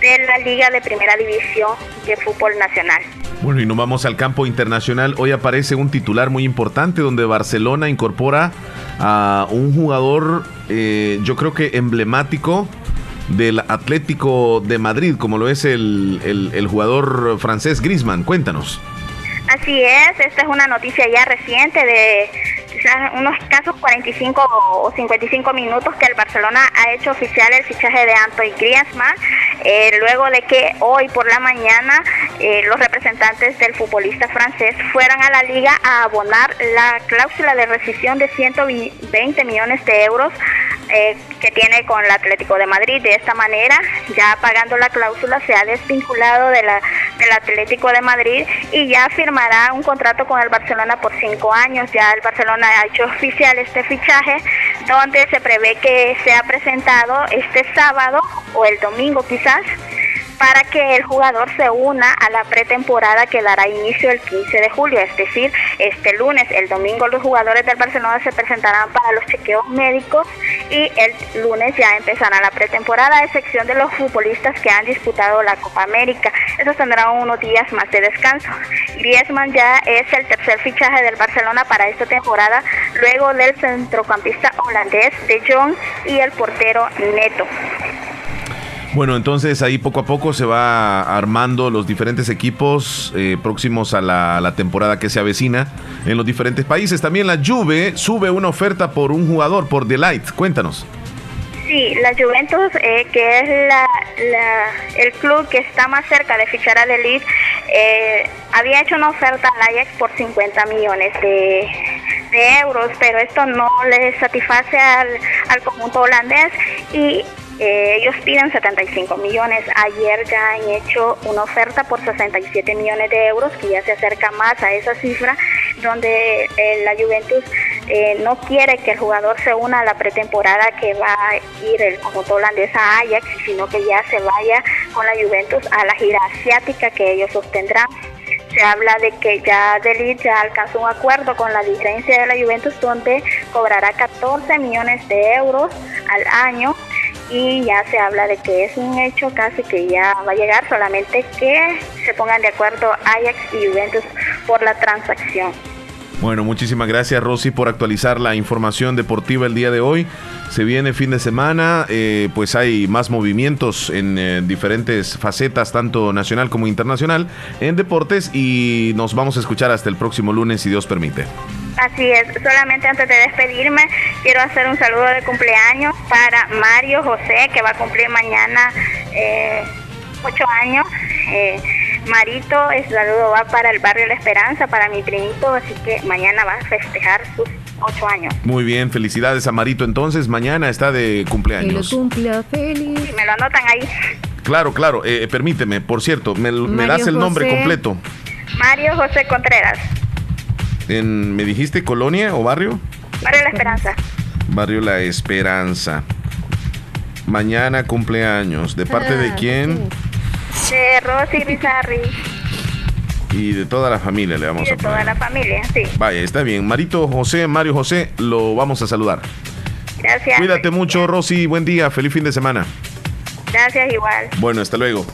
de la Liga de Primera División de Fútbol Nacional. Bueno, y nos vamos al campo internacional. Hoy aparece un titular muy importante donde Barcelona incorpora a un jugador, eh, yo creo que emblemático del Atlético de Madrid, como lo es el, el- jugador francés Griezmann. Cuéntanos. Así es, esta es una noticia ya reciente de unos casos 45 o 55 minutos que el Barcelona ha hecho oficial el fichaje de Antoine Griezmann, eh, luego de que hoy por la mañana eh, los representantes del futbolista francés fueran a la liga a abonar la cláusula de rescisión de 120 millones de euros eh, que tiene con el Atlético de Madrid. De esta manera, ya pagando la cláusula, se ha desvinculado de la, del Atlético de Madrid y ya firmará un contrato con el Barcelona por cinco años. Ya el Barcelona ha hecho oficial este fichaje, donde se prevé que sea presentado este sábado o el domingo quizás para que el jugador se una a la pretemporada que dará inicio el 15 de julio, es decir, este lunes, el domingo los jugadores del Barcelona se presentarán para los chequeos médicos y el lunes ya empezará la pretemporada, a excepción de los futbolistas que han disputado la Copa América. Esos tendrán unos días más de descanso. Griezmann ya es el tercer fichaje del Barcelona para esta temporada, luego del centrocampista holandés De Jong y el portero Neto. Bueno, entonces ahí poco a poco se va armando los diferentes equipos eh, próximos a la, temporada que se avecina en los diferentes países. También la Juve sube una oferta por un jugador, por Delight. Cuéntanos. Sí, la Juventus, eh, que es la, la- el club que está más cerca de fichar a Delit, eh, había hecho una oferta al Ajax por 50 millones de, de euros, pero esto no le satisface al, al conjunto holandés y eh, ellos piden 75 millones. Ayer ya han hecho una oferta por 67 millones de euros, que ya se acerca más a esa cifra, donde eh, la Juventus eh, no quiere que el jugador se una a la pretemporada que va a ir el conjunto holandés a Ajax, sino que ya se vaya con la Juventus a la gira asiática que ellos sostendrán. Se habla de que ya Delit ya alcanzó un acuerdo con la dirigencia de la Juventus donde cobrará 14 millones de euros al año y ya se habla de que es un hecho casi que ya va a llegar, solamente que se pongan de acuerdo Ajax y Juventus por la transacción. Bueno, muchísimas gracias Rosy por actualizar la información deportiva el día de hoy. Se viene fin de semana, eh, pues hay más movimientos en eh, diferentes facetas, tanto nacional como internacional, en deportes y nos vamos a escuchar hasta el próximo lunes, si Dios permite. Así es, solamente antes de despedirme, quiero hacer un saludo de cumpleaños para Mario José, que va a cumplir mañana eh, ocho años. Eh, Marito, el saludo va para el barrio La Esperanza, para mi primito, así que mañana va a festejar sus ocho años. Muy bien, felicidades a Marito entonces, mañana está de Que lo cumpleaños. cumpla feliz. Me lo anotan ahí, Claro, claro, eh, permíteme, por cierto, me, das el nombre completo. Mario José Contreras, En, ¿Me dijiste colonia o barrio? barrio La Esperanza. Barrio La Esperanza. Mañana cumpleaños. ¿De parte de Ah, quién? De Rosy *laughs* Rizarri Y de toda la familia le vamos de a toda poner. la familia, sí. Vaya, está bien. Marito José, Mario José, lo vamos a saludar. Gracias. Cuídate mucho, Rosy. Buen día. Feliz fin de semana. Gracias igual. Bueno, hasta luego.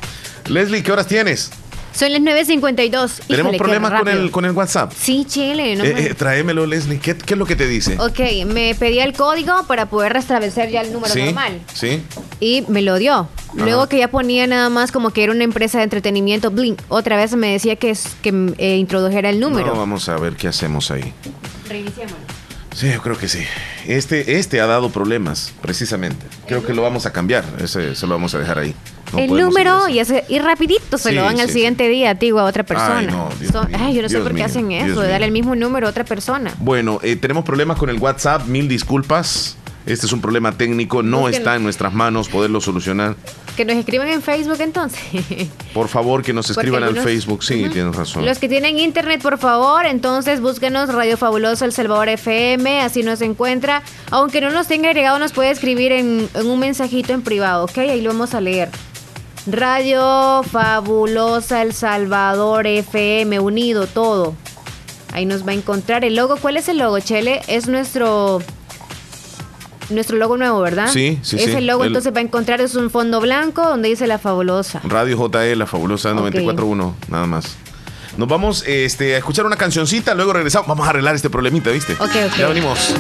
Leslie, ¿qué horas tienes? Son las 9.52. Tenemos Híjole, problemas con el, con el WhatsApp. Sí, chile. No Eh, me- eh, tráemelo, Leslie. ¿Qué, qué es lo que te dice? Ok, me pedía el código para poder restablecer ya el número ¿Sí? normal. ¿Sí? Y me lo dio. Luego que ya ponía nada más como que era una empresa de entretenimiento, Blink. Otra vez me decía que, es, que eh, introdujera el número. No, vamos a ver qué hacemos ahí. Reiniciémoslo. Sí, yo creo que sí. Este, este ha dado problemas, precisamente. Creo que lo vamos a cambiar. Ese se lo vamos a dejar ahí. No el número y, ese- y rapidito se Sí, lo dan al sí, siguiente día a ti o a otra persona. Ay, no, Dios Son- mío, ay, yo no sé por qué mío, hacen Dios eso, de darle el mismo número a otra persona. Bueno, eh, tenemos problemas con el WhatsApp, mil disculpas. Este es un problema técnico, no Búsquenlo. está en nuestras manos poderlo solucionar. Que nos escriban en Facebook entonces. Por favor, que nos escriban al Facebook. Sí, Ujú. tienes razón. Los que tienen internet, por favor, entonces búsquenos Radio Fabuloso El Salvador FM, así nos encuentra. Aunque no nos tenga agregado, nos puede escribir en, en un mensajito en privado, ¿ok? Ahí lo vamos a leer. Radio Fabulosa El Salvador FM, unido todo. Ahí nos va a encontrar el logo. ¿Cuál es el logo, Chele? Es nuestro nuestro logo nuevo, ¿verdad? Sí, sí, es sí. el logo, El- entonces va a encontrar es un fondo blanco donde dice la fabulosa. Radio JE, la fabulosa 94.1, nada más. Nos vamos este, a escuchar una cancioncita, luego regresamos. Vamos a arreglar este problemita, ¿viste? Ok, ok. Ya venimos.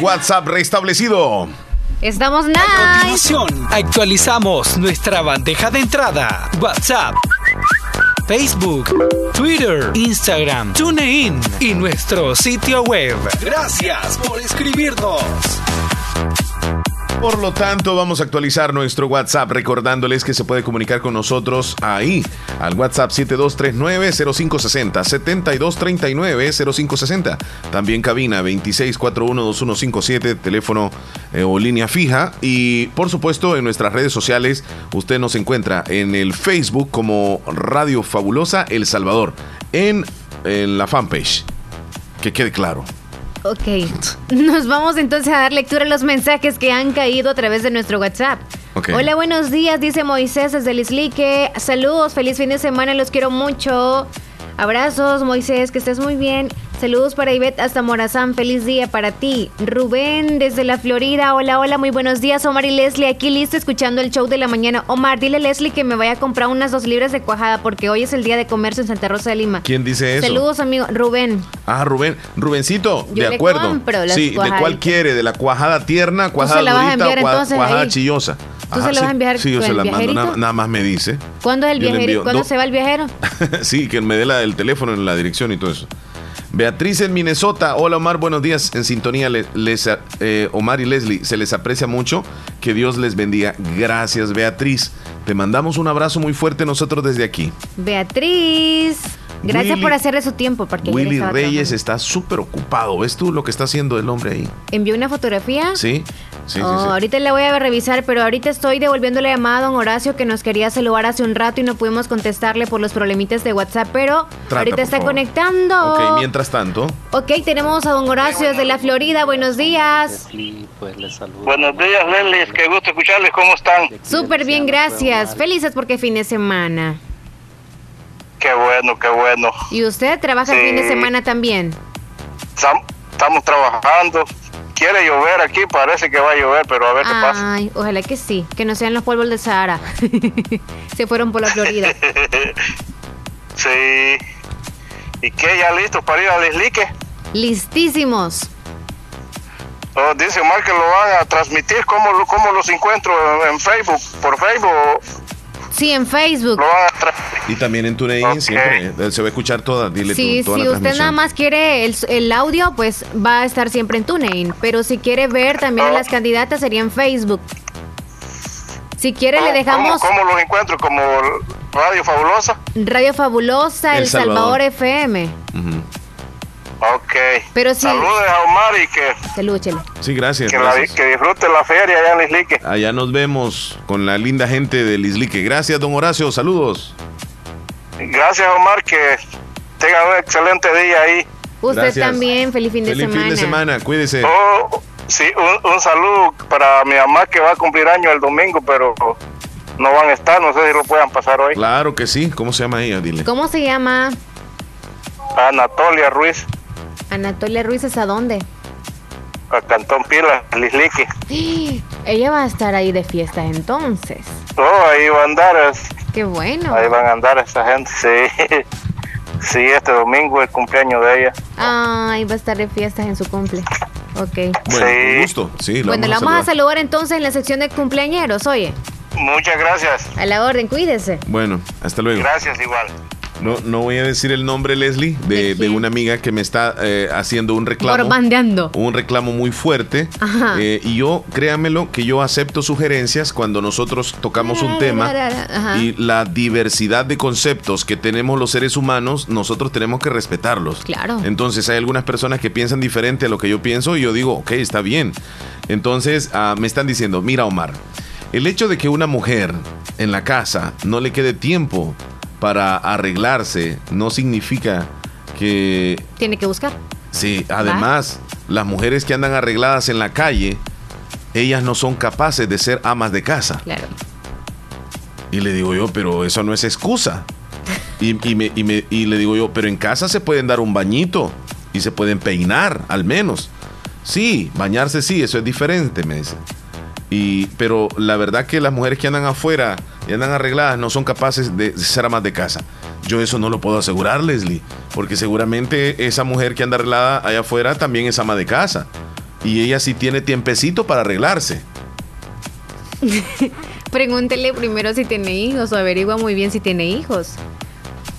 WhatsApp restablecido. Estamos A nice. continuación, actualizamos nuestra bandeja de entrada. WhatsApp, Facebook, Twitter, Instagram, TuneIn y nuestro sitio web. Gracias por escribirnos. Por lo tanto, vamos a actualizar nuestro WhatsApp recordándoles que se puede comunicar con nosotros ahí al WhatsApp 7239-0560, 7239-0560. También cabina 2641-2157, teléfono eh, o línea fija. Y por supuesto, en nuestras redes sociales, usted nos encuentra en el Facebook como Radio Fabulosa El Salvador, en, en la fanpage. Que quede claro. Ok. Nos vamos entonces a dar lectura a los mensajes que han caído a través de nuestro WhatsApp. Hola, buenos días, dice Moisés desde Lislique. Saludos, feliz fin de semana, los quiero mucho. Abrazos, Moisés, que estés muy bien. Saludos para Ivette hasta Morazán, feliz día para ti. Rubén desde la Florida, hola, hola, muy buenos días. Omar y Leslie, aquí listo escuchando el show de la mañana. Omar, dile a Leslie que me vaya a comprar unas dos libras de cuajada porque hoy es el día de comercio en Santa Rosa de Lima. ¿Quién dice eso? Saludos, amigo. Rubén. Ah, Rubén. Rubencito, Yo de le acuerdo. compro las sí, ¿de cuál quiere? ¿De la cuajada tierna, cuajada durita enviar o cua- entonces cuajada ahí? chillosa? ¿Tú se la vas a enviar Sí, yo se la mando. Nada, nada más me dice. ¿Cuándo es el viajero? ¿Cuándo se va el viajero? *laughs* sí, que me dé la, el teléfono en la dirección y todo eso. Beatriz en Minnesota. Hola Omar, buenos días. En sintonía, le- les, eh, Omar y Leslie, se les aprecia mucho. Que Dios les bendiga. Gracias, Beatriz. Te mandamos un abrazo muy fuerte nosotros desde aquí. Beatriz. Gracias Willy- por hacerle su tiempo. Porque Willy Reyes está súper ocupado. ¿Ves tú lo que está haciendo el hombre ahí? Envió una fotografía. Sí, sí, Oh, sí. Ahorita le voy a revisar, pero ahorita estoy devolviendo la llamada a don Horacio que nos quería saludar hace un rato y no pudimos contestarle por los problemitos de WhatsApp, pero Trata, ahorita está favor. conectando. Ok, mientras tanto. Ok, tenemos a don Horacio desde la Florida. Buenos días. Buenos días, Leslie. Qué gusto escucharles. ¿Cómo están? Súper bien, gracias. Felices porque fin de semana. Qué bueno, qué bueno. ¿Y usted trabaja el fin de semana también? Sam- Estamos trabajando. Quiere llover aquí, parece que va a llover, pero a ver qué pasa. Ay, ojalá que sí, que no sean los polvos de Sahara. *laughs* Se fueron por la Florida. *laughs* sí. ¿Y qué? ¿Ya listos para ir al Leslique? Listísimos. Oh, dice Omar que lo van a transmitir. ¿Cómo, lo- cómo los encuentro en, en Facebook? ¿Por Facebook? Sí, en Facebook. Lo van a Y también en TuneIn siempre eh, se va a escuchar toda. Dile Sí, tú, toda si la usted nada más quiere el, el audio, pues va a estar siempre en TuneIn. Pero si quiere ver también a las candidatas, sería en Facebook. Si quiere, le dejamos ¿Cómo, cómo los encuentro? ¿Como Radio Fabulosa? Radio Fabulosa, El, El Salvador. Salvador. FM. Ok. Pero sí. Saludes a Omar y que, Salud, Chele. Sí, gracias. que, la- gracias. que disfrute la feria allá en Leslique. Allá nos vemos con la linda gente de Lislique. Gracias, don Horacio. Saludos. Gracias, Omar, que tenga un excelente día ahí. Usted Gracias. también, feliz fin de Feliz semana. fin de semana. Cuídese. Oh, sí, un, un saludo para mi mamá que va a cumplir año el domingo, pero no van a estar, no sé si lo puedan pasar hoy. Claro que sí. ¿Cómo se llama ella? Dile. ¿Cómo se llama? Anatolia Ruiz, Anatolia Ruiz, ¿es a dónde? a Cantón Pila, Lislique. *gasps* Ella va a estar ahí de fiesta entonces. Oh, ahí va a andar, es- Qué bueno. ahí van a andar esa gente, sí. *laughs* Sí, este domingo es el cumpleaños de ella. Ay, va a estar de fiestas en su cumple. Ok. Bueno, con gusto. Sí, lo bueno, vamos la vamos a saludar. saludar entonces en la sección de cumpleañeros, oye. Muchas gracias. A la orden, cuídese. Bueno, hasta luego. Gracias igual. No, no voy a decir el nombre, Leslie, de, de una amiga que me está eh, haciendo un reclamo. Borbandeando. Un reclamo muy fuerte. Ajá. Eh, y yo, créamelo, que yo acepto sugerencias cuando nosotros tocamos un tema. Ajá. Y la diversidad de conceptos que tenemos los seres humanos, nosotros tenemos que respetarlos. Claro. Entonces hay algunas personas que piensan diferente a lo que yo pienso y yo digo, ok, está bien. Entonces ah, me están diciendo, mira Omar, el hecho de que una mujer en la casa no le quede tiempo para arreglarse no significa que Tiene que buscar. Sí, además, las mujeres que andan arregladas en la calle, ellas no son capaces de ser amas de casa. Claro. Y le digo yo, pero eso no es excusa. Y, y me- y me- y le digo yo, pero en casa se pueden dar un bañito y se pueden peinar, al menos. Sí, bañarse sí, eso es diferente, me dice. Y, pero la verdad que las mujeres que andan afuera y andan arregladas no son capaces de ser amas de casa. Yo eso no lo puedo asegurar, Leslie, porque seguramente esa mujer que anda arreglada allá afuera también es ama de casa. Y ella sí tiene tiempecito para arreglarse. *laughs* Pregúntele primero si tiene hijos o averigua muy bien si tiene hijos.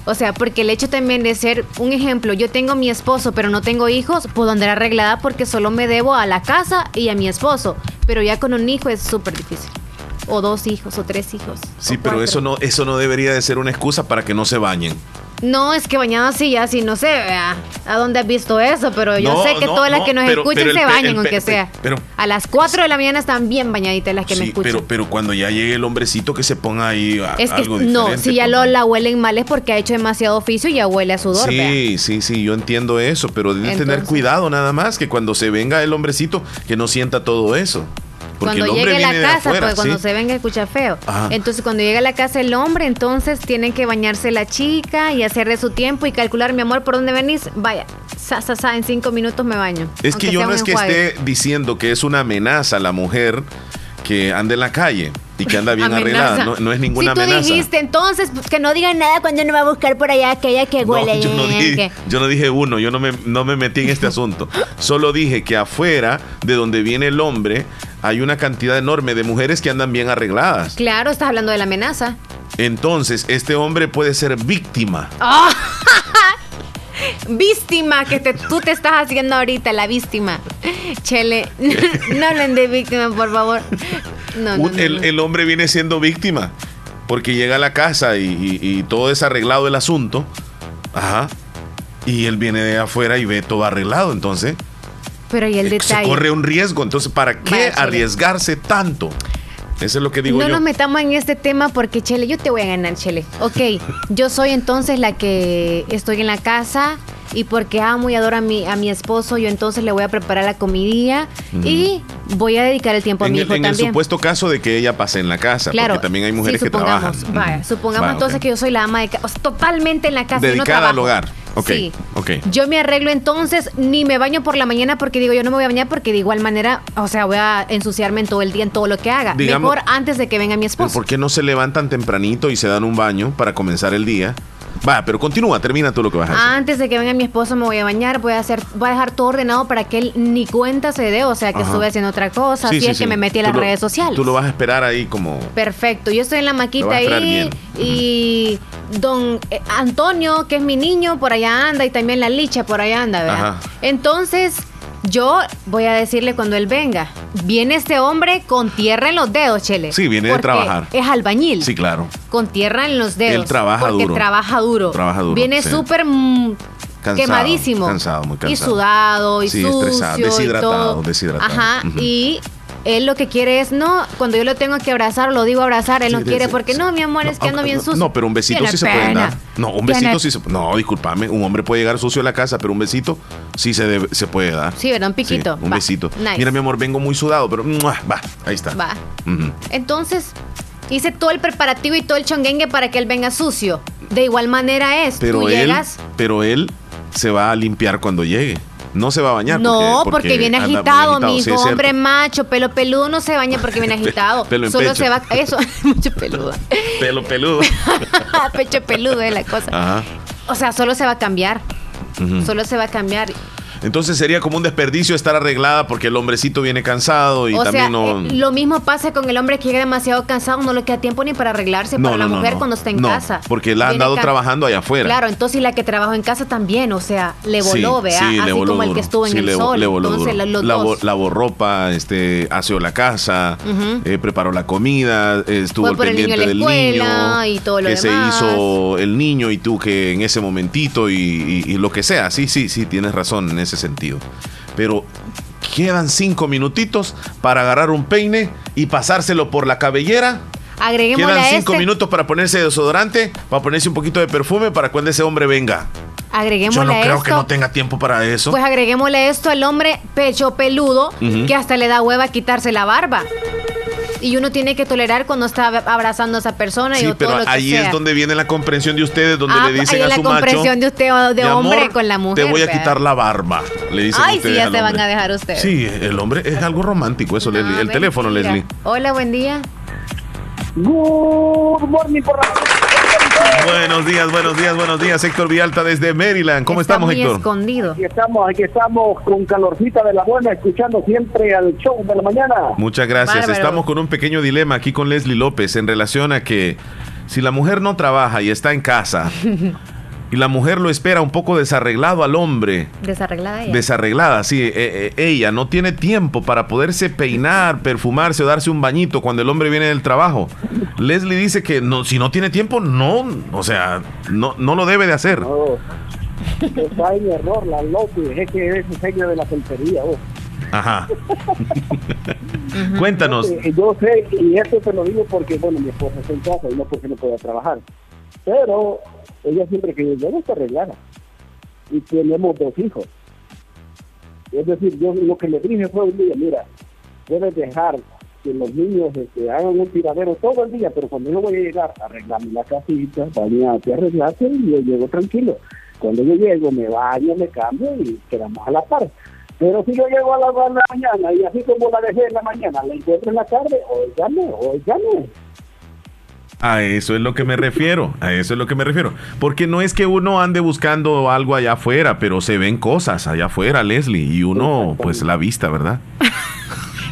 O sea, porque el hecho también de ser un ejemplo, yo tengo mi esposo pero no tengo hijos, puedo andar arreglada porque solo me debo a la casa y a mi esposo. Pero ya con un hijo es súper difícil. O dos hijos o tres hijos. Sí, pero eso no, eso no debería de ser una excusa para que no se bañen. No, es que bañado así ya sí, no sé ¿a, a dónde has visto eso, pero yo No, sé que no, todas las no, que nos pero- escuchan pero se bañan, aunque sea. Pero, A las 4 de la mañana están bien bañaditas las que me sí, escuchan. pero, pero cuando ya llegue el hombrecito que se ponga ahí a- es que algo no, si ya pues, lo la huelen mal es porque ha hecho demasiado oficio y ya huele a sudor. Sí, sí, sí, yo entiendo eso, pero debe tener cuidado nada más que cuando se venga el hombrecito que no sienta todo eso. Porque Cuando llegue a la casa, afuera, pues cuando ¿sí? se venga escucha feo. Ajá. Entonces cuando llega a la casa el hombre, entonces tienen que bañarse la chica y hacer de su tiempo y calcular, mi amor, ¿por dónde venís? Vaya, sa, sa, sa, en cinco minutos me baño. Es que yo no es que esté diciendo que es una amenaza a la mujer que anda en la calle y que anda bien Amenaza. arreglada. No, no es ninguna si tú amenaza. dijiste entonces pues, que no digan nada cuando no va a buscar por allá aquella que No, huele. yo, no dije, que- yo no dije uno, yo no me, no me metí en este *laughs* asunto. Solo dije que afuera de donde viene el hombre hay una cantidad enorme de mujeres que andan bien arregladas. Claro, estás hablando de la amenaza. Entonces, este hombre puede ser víctima. ¡Ah! *laughs* víctima que te- tú te estás haciendo ahorita, la víctima. Chele, *laughs* no hablen de víctima, por favor. No, no, el, hombre viene siendo víctima porque llega a la casa y, y- y todo desarreglado el asunto. Ajá. Y él viene de afuera y ve todo arreglado. Entonces, Pero y el se detalle. corre un riesgo. Entonces, ¿para qué arriesgarse tanto? Eso es lo que digo no yo. nos metamos en este tema porque, Chele, yo te voy a ganar, Chele. Ok, yo soy entonces la que estoy en la casa y porque amo y adoro a mi, a mi esposo, yo entonces le voy a preparar la comidilla y voy a dedicar el tiempo a mi el, hijo en el supuesto caso de que ella pase en la casa, Claro, porque también hay mujeres sí, que trabajan. supongamos, Vaya, supongamos entonces que yo soy la ama de casa, totalmente en la casa. no Dedicada al hogar. Ok, Sí. ok. Yo me arreglo entonces, ni me baño por la mañana porque digo, yo no me voy a bañar porque de igual manera, o sea, voy a ensuciarme en todo el día en todo lo que haga. Digamos- Mejor antes de que venga mi esposo. ¿Por qué no se levantan tempranito y se dan un baño para comenzar el día? Va, pero continúa, termina tú lo que vas a hacer. Antes de que venga mi esposo me voy a bañar, voy a hacer, voy a dejar todo ordenado para que él ni cuenta se dé, o sea que Ajá. estuve haciendo otra cosa, Sí, si sí, es sí. que me metí a Tú las lo- redes sociales. Tú lo vas a esperar ahí como... Perfecto, yo estoy en la maquita ahí y don eh, Antonio, que es mi niño, por allá anda y también la licha por allá anda, ¿verdad? Ajá. Entonces, yo voy a decirle cuando él venga, viene este hombre con tierra en los dedos, Chele. Sí, viene de trabajar. Es albañil. Sí, claro. Con tierra en los dedos. Él trabaja porque duro. trabaja duro. Trabaja duro, Viene súper mm, Cansado, quemadísimo. cansado, muy Y cansado. sudado, y Sí, sucio, estresado, y deshidratado, todo. deshidratado. Ajá, y él lo que quiere es, no, cuando yo lo tengo que abrazar, lo digo abrazar, él Sí, no quiere porque no, mi amor, es que ando bien sucio. No, pero un besito Tiene sí se puede dar. No, un Tiene- besito sí se No, discúlpame. Un hombre puede llegar sucio a la casa, pero un besito sí se, debe- se puede dar. Sí, ¿verdad? Un piquito. Un Va. besito. Nice. Mira, mi amor, vengo muy sudado, pero va, ahí está. Va. Entonces, hice todo el preparativo y todo el chonguengue para que él venga sucio. De igual manera es, Pero tú él, llegas... pero él se va a limpiar cuando llegue. No se va a bañar. No, porque, viene agitado, mi sí, hombre macho, pelo peludo no se baña porque viene *laughs* agitado. Pelo en Solo pecho. se va, eso, *laughs* mucho peludo. Pelo peludo. *laughs* Pecho peludo es la cosa. Ajá. O sea, solo se va a cambiar, solo se va a cambiar. Entonces sería como un desperdicio estar arreglada porque el hombrecito viene cansado y o también sea, no. eh, lo mismo pasa con el hombre que llega demasiado cansado, no le queda tiempo ni para arreglarse No, para la no, no, mujer cuando está en casa. porque la han dado trabajando allá afuera. Claro, entonces la que trabajó en casa también, o sea, le voló, Sí, vea, sí, le así voló como el que estuvo en el le, sol. le voló entonces, duro. la- los lavó, dos. lavó ropa, este, aseó la casa, eh, preparó la comida, estuvo Fue al por el niño pendiente la del niño, y todo lo que demás. se hizo el niño y tú que en ese momentito y, y- y lo que sea. Sí, sí, sí, tienes razón en ese sentido. Pero quedan cinco minutitos para agarrar un peine y pasárselo por la cabellera. Quedan cinco este, minutos para ponerse desodorante, para ponerse un poquito de perfume para cuando ese hombre venga. Yo agreguémosle no a creo esto. que no tenga tiempo para eso. Pues agreguémosle esto al hombre pecho peludo que hasta le da hueva quitarse la barba. Y uno tiene que tolerar cuando está abrazando a esa persona y sí, todo pero lo que ahí sea. es donde viene la comprensión de ustedes, donde Ah, le dicen ahí a es la su macho. comprensión de usted o de "Mi hombre amor, con la mujer. Te voy a vea. quitar la barba. Le dicen Ay, sí, ya se van a dejar ustedes. Sí, el hombre es algo romántico, eso, Leslie. El Ah, teléfono, mentira. Leslie. Hola, buen día. Good morning por la Buenos días, buenos días, buenos días. Héctor Vialta desde Maryland. ¿Cómo Está estamos, muy Héctor? escondido. Aquí estamos, aquí estamos con calorcita de la buena, escuchando siempre al show de la mañana. Muchas gracias. Bárbaro. Estamos con un pequeño dilema aquí con Leslie López en relación a que si la mujer no trabaja y está en casa *laughs* y la mujer lo espera un poco desarreglado al hombre, Desarreglada ella. desarreglada, sí, eh, eh, ella no tiene tiempo para poderse peinar, perfumarse o darse un bañito cuando el hombre viene del trabajo. Leslie dice que no, si no tiene tiempo, no, o sea, no, no lo debe de hacer. No, está en error, la López, es que es un genio de la soltería. vos. Ajá. *laughs* Cuéntanos. Yo sé, y esto te lo digo porque, bueno, mi esposa está en casa y no porque no pueda trabajar. Pero ella siempre que yo no está arreglada. Y tenemos dos hijos. Es decir, yo lo que le dije fue un día, mira, debes dejar que los niños este, hagan un tiradero todo el día, pero cuando yo voy a llegar arreglarme la casita, bañarte, arreglarte, y yo llego tranquilo. Cuando yo llego, me baño, me cambio y quedamos a la par. Pero si yo llego a las dos de la mañana y así como la dejé en la mañana, la encuentro en la tarde, oígame, oígame. A eso es lo que me refiero, a eso es lo que me refiero. Porque no es que uno ande buscando algo allá afuera, pero se ven cosas allá afuera, Leslie, y uno pues la vista, ¿verdad? *laughs*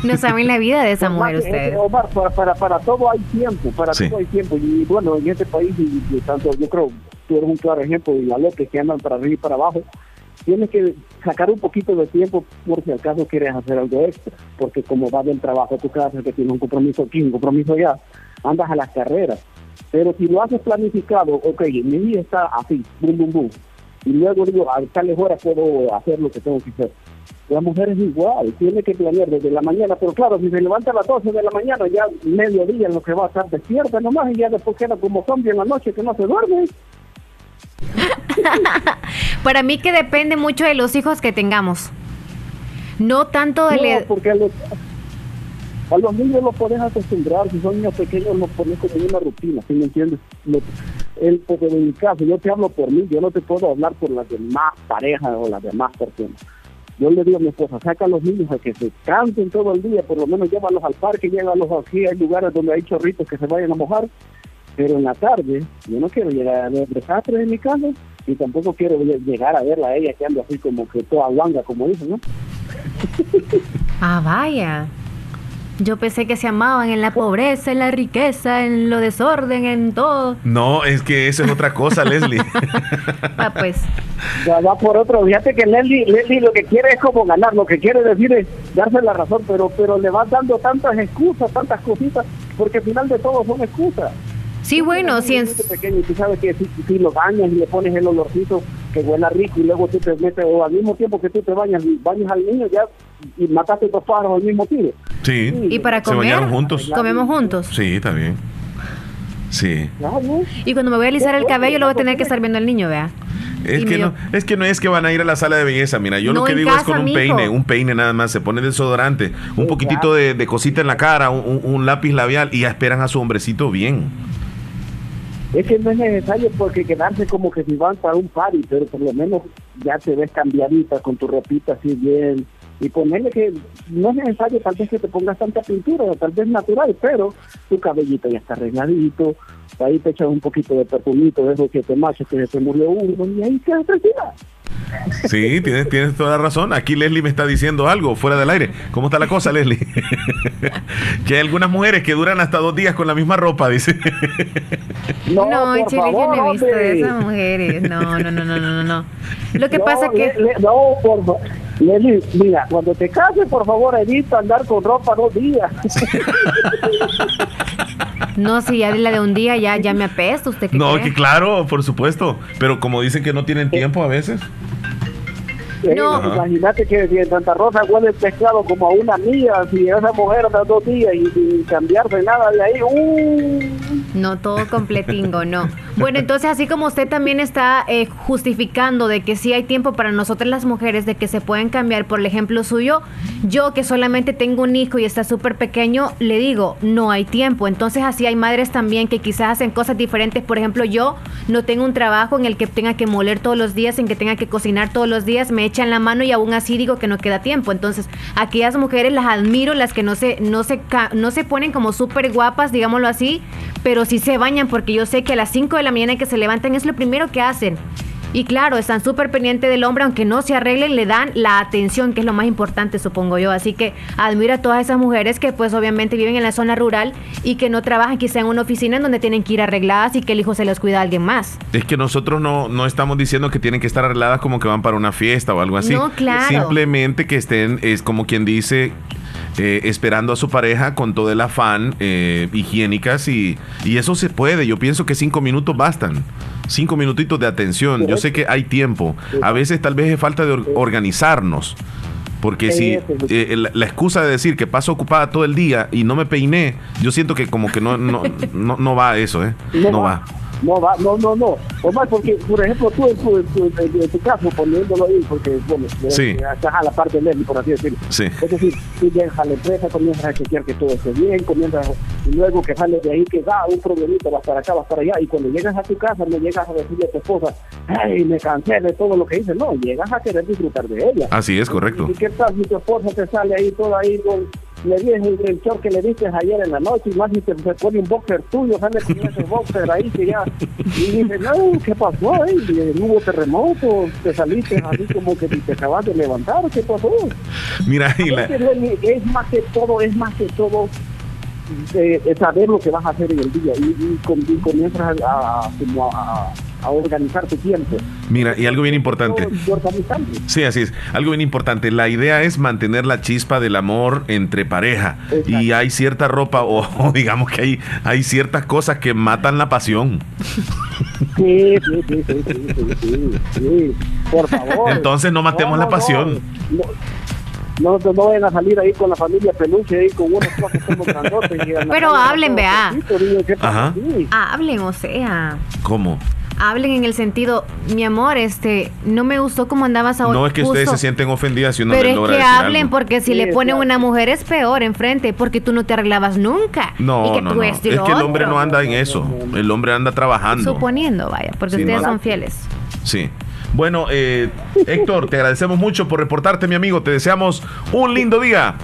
No saben la vida de esa mujer Omar, eh, ustedes. Omar, para, para, para todo hay tiempo, para Sí. todo hay tiempo. Y bueno, en este país, y, y tanto yo creo, tú eres un claro ejemplo, y la López que andan para arriba y para abajo, tienes que sacar un poquito de tiempo por si acaso quieres hacer algo extra, porque como vas del trabajo a tu casa, que tienes un compromiso aquí, un compromiso allá, andas a las carreras. Pero si lo haces planificado, ok, mi día está así, bum, bum, bum, y luego digo, a tales horas puedo hacer lo que tengo que hacer. La mujer es igual, tiene que planear desde la mañana, pero claro, si se levanta a las 12 de la mañana, ya mediodía en lo que va a estar despierta nomás, y ya después queda como zombie en la noche que no se duerme. *laughs* Para mí que depende mucho de los hijos que tengamos. No tanto de... No, porque los, a los niños los puedes acostumbrar, si son niños pequeños los pones como una rutina, ¿sí me entiendes? Lo- el, porque en mi caso, yo te hablo por mí, yo no te puedo hablar por las demás parejas o las demás personas. Yo le digo a mi esposa, saca a los niños a que se canten todo el día, por lo menos llévalos al parque, llévalos aquí, hay lugares donde hay chorritos que se vayan a mojar, pero en la tarde yo no quiero llegar a ver desastres en mi casa y tampoco quiero lle- llegar a verla a ella que anda así como que toda guanga, como dicen, ¿no? Ah, vaya. Yo pensé que se amaban en la pobreza, en la riqueza, en lo desorden, en todo. No, es que eso es otra cosa, *laughs* Leslie. Ah, pues. Ya va por otro. Fíjate que Leslie, Leslie lo que quiere es como ganar, lo que quiere decir es darse la razón, pero pero le vas dando tantas excusas, tantas cositas, porque al final de todo son excusas. Sí, bueno, si en... pequeño y tú sabes que si, si lo bañas y le pones el olorcito que huela rico y luego tú te metes, o al mismo tiempo que tú te bañas, bañas al niño ya y mataste dos pájaros al mismo tiro. Sí. ¿Y para ¿Se comer? bañaron juntos? Comemos juntos. Sí, está bien. Sí. Y cuando me voy a alisar el cabello, lo voy a tener que estar viendo al niño, vea. Es Y que, no, es que no es que van a ir a la sala de belleza, mira, yo No, lo que en digo es casa, con un mijo. peine, un peine nada más, se pone desodorante, un poquitito de, de cosita en la cara, un, un- un lápiz labial y ya esperan a su hombrecito bien. Es que no es necesario porque quedarse como que si van para un party, pero por lo menos ya te ves cambiadita con tu ropita así bien. Y ponerle que no es necesario tal vez que te pongas tanta pintura, tal vez natural, pero tu cabellito ya está arregladito, ahí te echas un poquito de perfumito de esos que te machos que se te murió uno y ahí quedas tranquila. Sí, tienes, tienes toda la razón. Aquí Leslie me está diciendo algo fuera del aire. ¿Cómo está la cosa, Leslie? *laughs* que hay algunas mujeres que duran hasta dos días con la misma ropa, dice. No, No, por Chile, yo favor, no he visto de esas mujeres. No, no, no, no, no, no, no. Lo que No, pasa que... Le- le- no, por favor. Leslie, mira, cuando te cases, por favor, evita andar con ropa dos días. *laughs* No, si ya de la de un día ya, ya me apesta, ¿usted qué No, cree? que claro, por supuesto. Pero como dicen que no tienen tiempo a veces. Thank you. No. Ajá. Imagínate que si en Santa Rosa huele el pescado como a una mía, si esa mujer anda dos días y sin cambiarse nada de ahí, ¡uh! No, todo completingo, no. Bueno, entonces así como usted también está eh, justificando de que sí hay tiempo para nosotras las mujeres, de que se pueden cambiar por el ejemplo suyo, yo que solamente tengo un hijo y está súper pequeño, le digo, no hay tiempo. Entonces así hay madres también que quizás hacen cosas diferentes. Por ejemplo, yo no tengo un trabajo en el que tenga que moler todos los días, en que tenga que cocinar todos los días, me echan la mano y aún así digo que no queda tiempo. Entonces, aquellas mujeres las admiro, las que no se, no se, no se ponen como súper guapas, digámoslo así, pero sí se bañan porque yo sé que a las 5 de la mañana que se levantan es lo primero que hacen. Y claro, están súper pendientes del hombre, aunque no se arreglen, le dan la atención, que es lo más importante, supongo yo. Así que admiro a todas esas mujeres que pues obviamente viven en la zona rural y que no trabajan quizá en una oficina en donde tienen que ir arregladas y que el hijo se los cuida a alguien más. Es que nosotros no, no estamos diciendo que tienen que estar arregladas como que van para una fiesta o algo así. No, claro. Simplemente que estén, es como quien dice, eh, esperando a su pareja con todo el afán, eh, higiénicas y, y eso se puede. Yo pienso que cinco minutos bastan. Cinco minutitos de atención. Yo sé que hay tiempo. A veces tal vez es falta de or- organizarnos. Porque si eh, la, la excusa de decir que paso ocupada todo el día y no me peiné, yo siento que como que no, no, no, no va eso, ¿eh? No, va. No va, no, no, no. Omar, porque, por ejemplo, tú en tu, en tu- en- en tu caso, poniéndolo ahí, porque, bueno, Sí. estás a la parte de Leslie, por así decirlo. Sí. Es decir, tú a la empresa, comienzas a chequear que todo esté bien, comienzas, y luego que sales de ahí, que da un problemita, vas para acá, vas para allá, y cuando llegas a tu casa, no llegas a decirle a tu esposa, ay, me cansé de todo lo que hice, no, llegas a querer disfrutar de ella. Así es, correcto. ¿Y qué tal si tu esposa te sale ahí toda ahí con le dices el, short que le diste ayer en la noche y más si te, te pone un boxer tuyo, sale con ese boxer ahí que ya y dices, no, ¿qué pasó ahí? ¿No hubo terremoto? ¿Te saliste así como que te acabas de levantar? ¿Qué pasó? Mira, y la- Es, más que todo, es más que todo eh, eh, saber lo que vas a hacer en el día y, y, y comienzas a, a- como a- a organizar tu tiempo. Mira, y algo bien importante. Sí, así es. Algo bien importante. La idea es mantener la chispa del amor entre pareja. Y hay cierta ropa, o, *laughs* o digamos que hay, hay ciertas cosas que matan la pasión. Sí, sí, sí, sí, sí, sí, sí, sí. Por favor. Entonces no matemos No, la pasión. No, no, no, no vayan a salir ahí con la familia peluche, ahí con unos cosas como grandotes. Pero hablen, vea. Hablen, o sea. ¿Cómo? Hablen en el sentido, mi amor, este, no me gustó cómo andabas ahora. No es que ustedes se sienten ofendidas si uno Pero les es logra que decir hablen, algo. porque si le ponen una mujer es peor enfrente, porque tú no te arreglabas nunca. y No, que no, tú no. y Es que el otro. hombre no anda en eso. El hombre anda trabajando. Suponiendo, vaya, porque Sí, ustedes no. son fieles. Sí. Bueno, eh, Héctor, te agradecemos mucho por reportarte, mi amigo. Te deseamos un lindo día.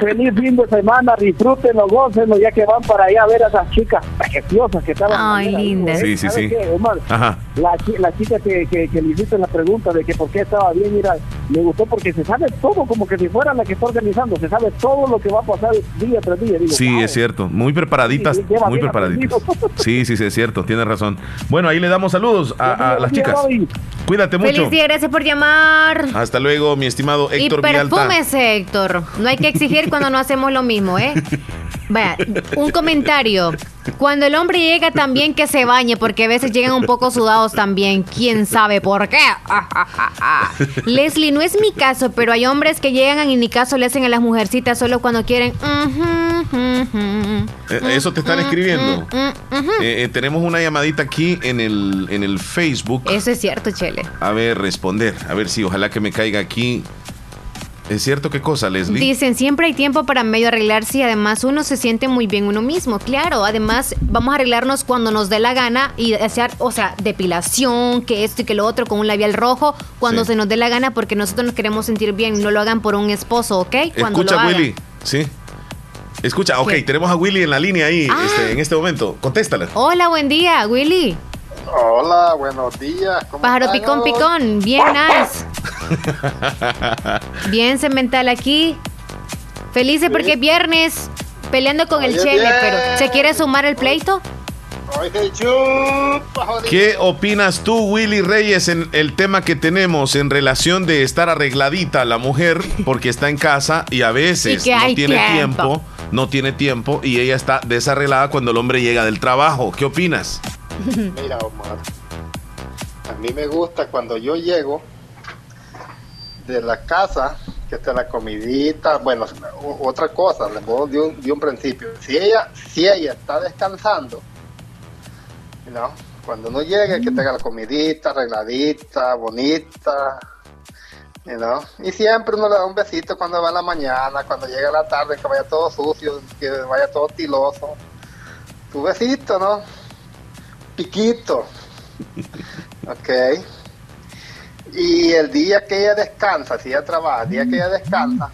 Feliz fin de semana, disfrútenlo, gócenlo, ya que van para allá a ver a esas chicas preciosas que estaban. Ay, lindas. ¿eh? Sí, sí, ¿Sabe sí. Omar? Ajá. La, la chica que, que, que le hiciste la pregunta de que por qué estaba bien, mira, me gustó porque se sabe todo, como que si fuera la que está organizando, se sabe todo lo que va a pasar día tras día. Digo, Sí, es cierto. Muy preparaditas. Sí, Muy preparaditas. aprendido. Sí, sí, sí, es cierto. Tienes razón. Bueno, ahí le damos saludos a, a las chicas. Cuídate mucho. Feliz día, gracias por llamar. Hasta luego, mi estimado Héctor y Villalta. perfúmese, Héctor. No hay que exigir cuando no hacemos lo mismo, ¿eh? *laughs* Vaya, un comentario. Cuando el hombre llega también que se bañe, porque a veces llegan un poco sudados también. ¿Quién sabe por qué? *laughs* Leslie, no es mi caso, pero hay hombres que llegan y ni caso le hacen a las mujercitas solo cuando quieren. Eh, Eso te están escribiendo. Eh, eh, tenemos una llamadita aquí en el, en el Facebook. Eso es cierto, Chele. A ver, responder. A ver si ojalá que me caiga aquí. ¿Es cierto qué cosa, Leslie? Dicen, siempre hay tiempo para medio arreglarse y además uno se siente muy bien uno mismo. Claro, además vamos a arreglarnos cuando nos dé la gana y hacer, o sea, depilación, que esto y que lo otro, con un labial rojo, cuando Sí. se nos dé la gana porque nosotros nos queremos sentir bien. No lo hagan por un esposo, ¿ok? Cuando lo Escucha, hagan. Willy. Sí. Escucha, ok, ¿Qué? tenemos a Willy en la línea ahí Ah. este, en este momento. Contéstala. Hola, buen día, Willy. Hola, buenos días. ¿Cómo Pájaro están picón, picón. Bien, nice. *laughs* Bien cemental aquí. Felices porque es viernes. Peleando con el Chele, bien. pero ¿se quiere sumar el pleito? ¿Qué opinas tú, Willy Reyes, en el tema que tenemos en relación de estar arregladita la mujer porque está en casa y a veces Y no tiene tiempo. tiempo, no tiene tiempo y ella está desarreglada cuando el hombre llega del trabajo? ¿Qué opinas? *laughs* Mira, Omar. A mí me gusta cuando yo llego de la casa, que está la comidita, bueno, otra cosa, le voy de un, un principio. Si ella, si ella está descansando, ¿no? cuando uno llegue, que tenga la comidita arregladita, bonita, you know. y siempre uno le da un besito cuando va en la mañana, cuando llega la tarde, que vaya todo sucio, que vaya todo tiloso. Tu besito, ¿no? Piquito. Ok. Y el día que ella descansa, si ella trabaja, el día que ella descansa,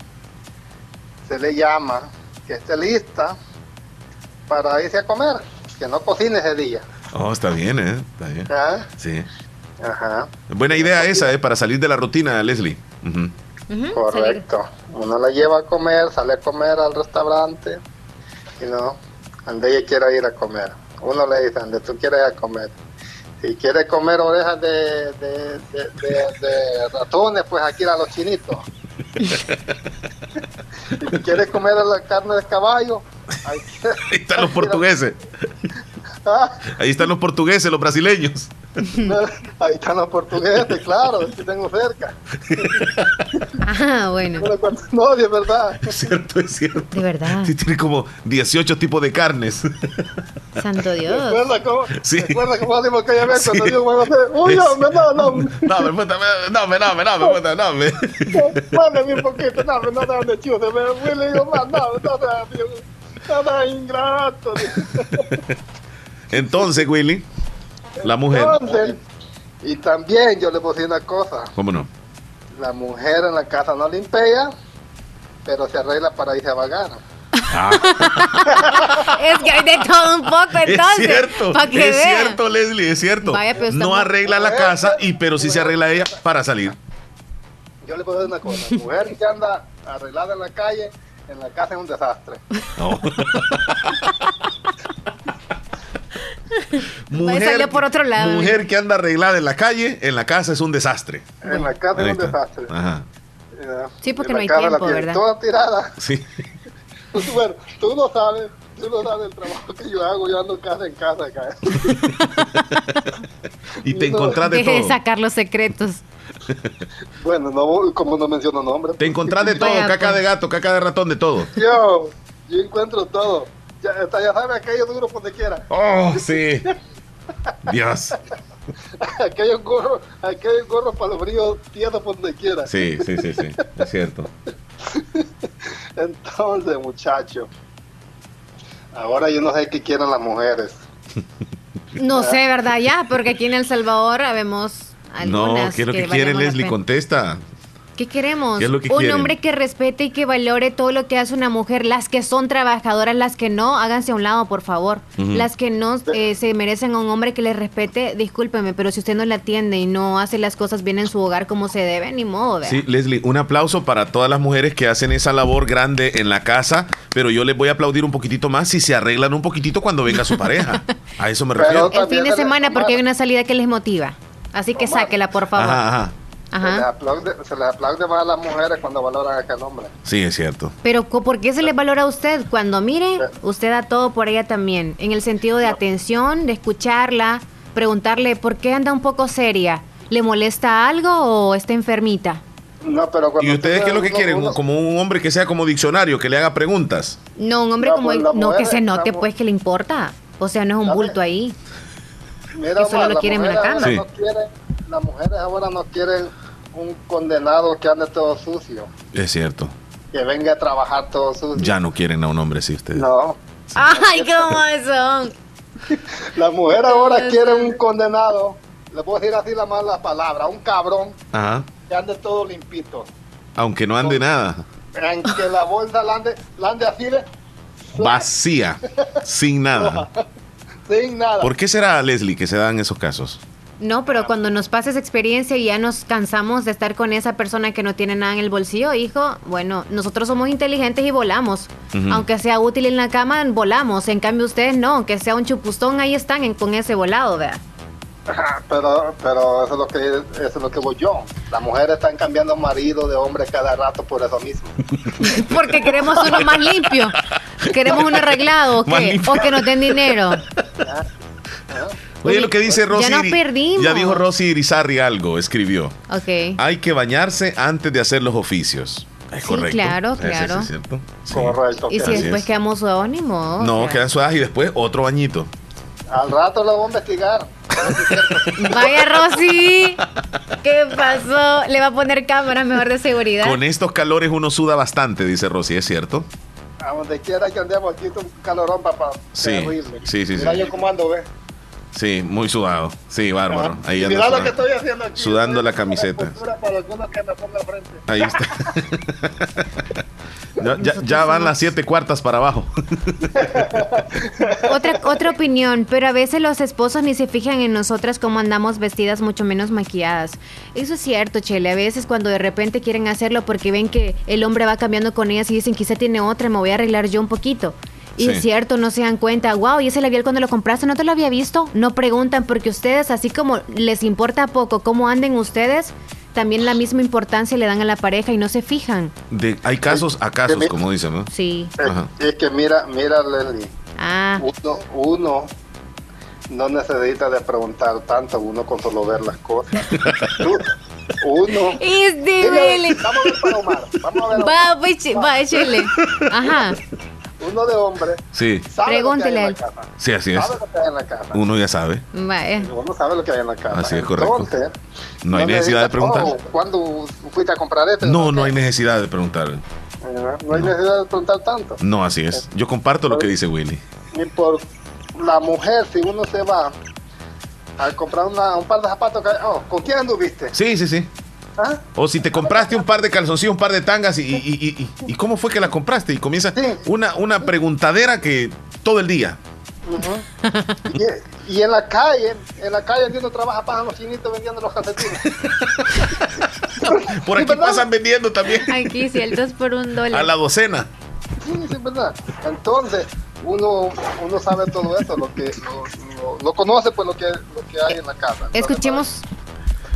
se le llama que esté lista para irse a comer, que no cocine ese día. Oh, está bien, ¿eh? Está bien. ¿Ah? Sí. Ajá. Buena idea esa, ¿eh? Para salir de la rutina, Leslie. Correcto. Uno la lleva a comer, sale a comer al restaurante y no, donde ella quiera ir a comer. Uno le dice, donde tú a comer. Si quieres comer orejas de, de, de, de- de ratones, pues aquí a los chinitos. *laughs* Si quieres comer la carne de caballo, ahí, Ahí están los *laughs* portugueses. Ah, Ahí están los portugueses, los brasileños. *laughs* ahí están los portugueses, claro, aquí tengo cerca. Ah, bueno. No, de verdad. Es cierto, es cierto. De verdad. Sí, tiene como 18 tipos de carnes. Santo Dios. ¿Recuerda cómo, Sí. ¿recuerda cómo decimos aquella vez cuando Sí. me? Uy, Es- hombre, no, no, No, me puta, me- no, me, no, me, no, me, puta, no, me. mándame un poquito, no, no, no, de chute, me Willy, digo, más, no, no, no, no, no, ingrato. Entonces, Willy, la mujer. Entonces, y también yo le puse una cosa, ¿Cómo no? la mujer en la casa no limpia, pero se arregla para irse a vagar. *laughs* Es que hay de todo un poco entonces. es cierto, Para que es vean. cierto, Leslie, es cierto. Vaya, pero no arregla la casa, y pero sí se arregla ella para salir. Yo le puedo decir una cosa, la mujer que anda arreglada en la calle, en la casa es un desastre. No. *laughs* *laughs* Mujer, salió por otro lado. mujer que anda arreglada en la calle, en la casa es un desastre. En la casa es un desastre. Ajá. Sí, porque En no hay tiempo, ¿verdad? Toda tirada. Sí. *laughs* Bueno, tú no sabes, tú no sabes el trabajo que yo hago, yo ando casa en casa acá. *laughs* Y te encontrás de Deje de todo. sacar los secretos. Bueno, no, como no menciono nombres. Te encontrás de todo, Vaya, caca pues. de gato, caca de ratón, de todo. Yo, yo encuentro todo. Ya, ya sabes, aquellos duros por donde quiera. Oh, sí. Dios. aquellos gorros, aquellos gorros para los fríos tiesos por donde quiera. Sí, sí, sí, sí. Es cierto. Entonces, muchacho, ahora yo no sé qué quieren las mujeres. No sé, ¿verdad? Ya, porque aquí en El Salvador vemos No, algunas ¿qué es lo que, valen quiere Leslie? Contesta. ¿Qué queremos? ¿Qué es lo que un quieren? hombre que respete y que valore todo lo que hace una mujer. Las que son trabajadoras, las que no, háganse a un lado, por favor. Las que no eh, se merecen a un hombre que les respete, discúlpeme, pero si usted no la atiende y no hace las cosas bien en su hogar como se debe, ni modo, vea. Sí, Leslie, un aplauso para todas las mujeres que hacen esa labor grande en la casa, pero yo les voy a aplaudir un poquitito más si se arreglan un poquitito cuando venga su pareja. A eso me refiero. El fin de semana porque hay una salida que les motiva. Así que sáquela, por favor. Ajá, ajá. Se les, Ajá. aplaude, se les aplaude más a las mujeres cuando valoran a aquel hombre. Sí, es cierto. Pero ¿por qué se le valora a usted? Cuando mire, usted da todo por ella también, en el sentido de atención, de escucharla, preguntarle por qué anda un poco seria. ¿Le molesta algo o está enfermita? No, pero cuando ¿Y ustedes qué es lo que uno- quieren? uno- Como un hombre que sea como diccionario, que le haga preguntas. No, un hombre No, como pues, no mujer que se note pues que le importa. O sea, no es un bulto ahí. Mira, que solo Omar, lo las quieren en la cama. Sí. no quieren- las mujeres ahora no quieren un condenado que ande todo sucio, Es cierto. que venga a trabajar todo sucio. Ya no quieren a un hombre así ustedes. No, Ay, cómo son. *laughs* las mujeres ahora quieren un condenado, le puedo decir así la mala palabra, un cabrón Ajá. que ande todo limpito. Aunque no ande nada. En que la bolsa la ande, la ande así de, Vacía. Sin nada. *laughs* sin nada. ¿Por qué será, Leslie, que se dan esos casos? No, pero cuando nos pasa esa experiencia y ya nos cansamos de estar con esa persona que no tiene nada en el bolsillo, hijo, bueno, nosotros somos inteligentes y volamos. Aunque sea útil en la cama, volamos. En cambio, ustedes no, aunque sea un chupustón, ahí están en- con ese volado, vea. *laughs* Pero, pero eso es lo que eso es lo que voy yo. Las mujeres están cambiando marido de hombre cada rato por eso mismo. *laughs* Porque queremos uno más limpio. *laughs* Queremos uno arreglado, ¿o limpio. O que nos den dinero. Oye, lo que dice Rosy. ya nos perdimos. Ya dijo Rosy Irizarri algo, escribió. Ok. Hay que bañarse antes de hacer los oficios. Es Sí, correcto. claro, Sí, sí, sí, claro. es cierto. Sí. Correcto. Y si después es. quedamos suados, ni modo. No, o sea. quedan suaves y después otro bañito. Al rato lo voy a investigar. *laughs* Vaya, Rosy. ¿Qué pasó? Le va a poner cámaras mejor de seguridad. Con estos calores uno suda bastante, dice Rosy, ¿es cierto? A donde quiera que andemos aquí un calorón, papá. Sí, Terrible. sí, sí, Mira sí. yo cómo ando, ve. Sí, muy sudado. Sí, bárbaro. Ahí Y anda mira lo que sudando, estoy haciendo aquí. sudando la camiseta. Postura Para algunos que me pongan frente. Ahí está. *laughs* Ya, ya- ya van las siete cuartas para abajo. *laughs* Otra, otra opinión, pero a veces los esposos ni se fijan en nosotras como andamos vestidas mucho menos maquilladas. Eso es cierto, Chele. A veces cuando de repente quieren hacerlo porque ven que el hombre va cambiando con ellas y dicen quizá tiene otra, me voy a arreglar yo un poquito. Y Sí. es cierto, no se dan cuenta, wow, ¿y ese labial cuando lo compraste no te lo había visto? No preguntan porque ustedes, así como les importa poco cómo anden ustedes, también la misma importancia le dan a la pareja y no se fijan. De, hay casos a casos, como dicen, ¿no? Sí. Ajá. Es que mira, mira, Leslie. Ah. Uno, uno no necesita de preguntar tanto, uno con solo ver las cosas. *laughs* Uno. Dile. Vamos a ver para Omar. Vamos a ver. Va, Omar. pues, va. Ajá. Uno de hombre. Sí, Sabe Pregúntele a lo que hay él. en la casa. sí, así es. Sabe lo que hay en la casa. Uno ya sabe. Vaya. Uno sabe lo que hay en la casa. Así es correcto. Entonces, No hay necesidad de preguntar. Oh, ¿Cuándo fuiste a comprar esto? No, no hay necesidad de preguntar. Eh, No hay necesidad de preguntar tanto. No, así es. Yo comparto lo que dice Willy. Ni por la mujer, si uno se va a comprar una- un par de zapatos, oh, ¿con quién anduviste? Sí, sí, sí. ¿Ah? O si te compraste un par de calzoncillos, un par de tangas y, y, y- y- y cómo fue que la compraste y comienza una, una preguntadera que todo el día. Y, y en la calle, en la calle donde uno trabaja, pasan los chinitos vendiendo los calcetines. Por aquí pasan vendiendo también Aquí, si el 2 por un dólar. a la docena. Sí, sí, es verdad. Entonces, uno, uno sabe todo eso, lo que lo, lo- lo conoce pues lo que, lo que hay en la casa. Escuchemos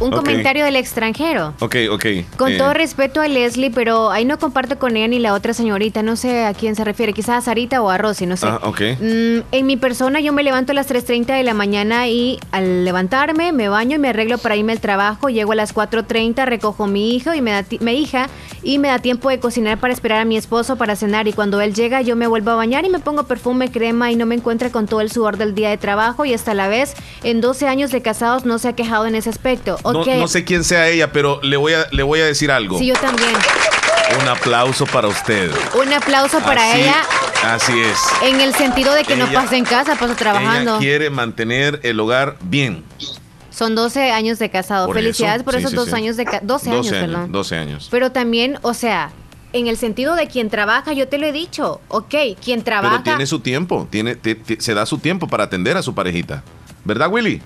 un comentario del extranjero. Ok, ok. Con eh, todo respeto a Leslie, pero ahí no comparto con ella ni la otra señorita, no sé a quién se refiere, quizás a Sarita o a Rosy, no sé. Ah, ok. Mm, en mi persona yo me levanto a las 3.30 de la mañana y al levantarme me baño y me arreglo para irme al trabajo, llego a las 4.30, recojo a mi hijo y me da mi hija y me da tiempo de cocinar para esperar a mi esposo para cenar y cuando él llega yo me vuelvo a bañar y me pongo perfume, crema y no me encuentre con todo el sudor del día de trabajo y hasta la vez en 12 años de casados no se ha quejado en ese aspecto. Ok. no sé quién sea ella, pero le voy a, le voy a decir algo. Sí, yo también. Un aplauso para usted. Un aplauso para Así- ella Así es. en el sentido de que no pasa en casa, pasa trabajando. Ella quiere mantener el hogar bien. Son 12 años de casado. Por Felicidades eso, por sí, esos sí, dos sí. años de ca- 12, años, perdón. 12 años. Pero también, o sea, en el sentido de quien trabaja, yo te lo he dicho, ok, quien trabaja. Pero tiene su tiempo, tiene, te- te- se da su tiempo para atender a su parejita. ¿Verdad, Willy?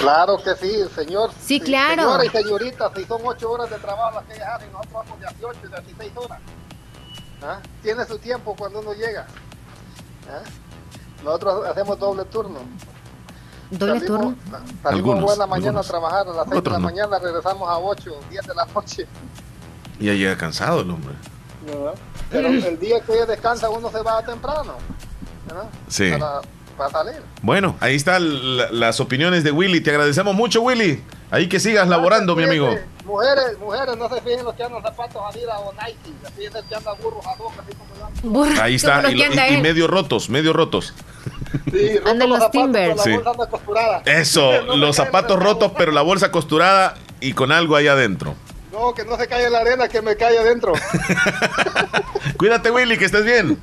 Claro que sí, señor. Sí, claro. Señora y señorita, si son ocho horas de trabajo las que ellas hacen, nosotros vamos de 18 y 16 horas. ¿Ah? Tiene su tiempo cuando uno llega. ¿Ah? Nosotros hacemos doble turno. ¿Doble Salimos- turno? Salimos Algunos, buena mañana algunos. a trabajar, a las 6 de la no. mañana regresamos a 8, 10 de la noche. Ya llega cansado el hombre. ¿verdad? Pero el día que ella descansa uno se va temprano. ¿verdad? Sí. Para, para salir. Bueno, ahí están la- las opiniones de Willy. Te agradecemos mucho, Willy. Ahí que sigas laborando, mi amigo. Mujeres, mujeres, no se fijen los que andan zapatos Adidas o Nike, se fijen el que anda burros a dos, así como yo. Ahí está. Y, y- y medio rotos, medio rotos. Sí, *laughs* rotos Andan los pero La Sí. bolsa anda costurada. Eso, *laughs* No los zapatos rotos, pero la bolsa costurada y con algo ahí adentro. No, que no se caiga la arena, que me cae adentro. *laughs* Cuídate, Willy, que estés bien.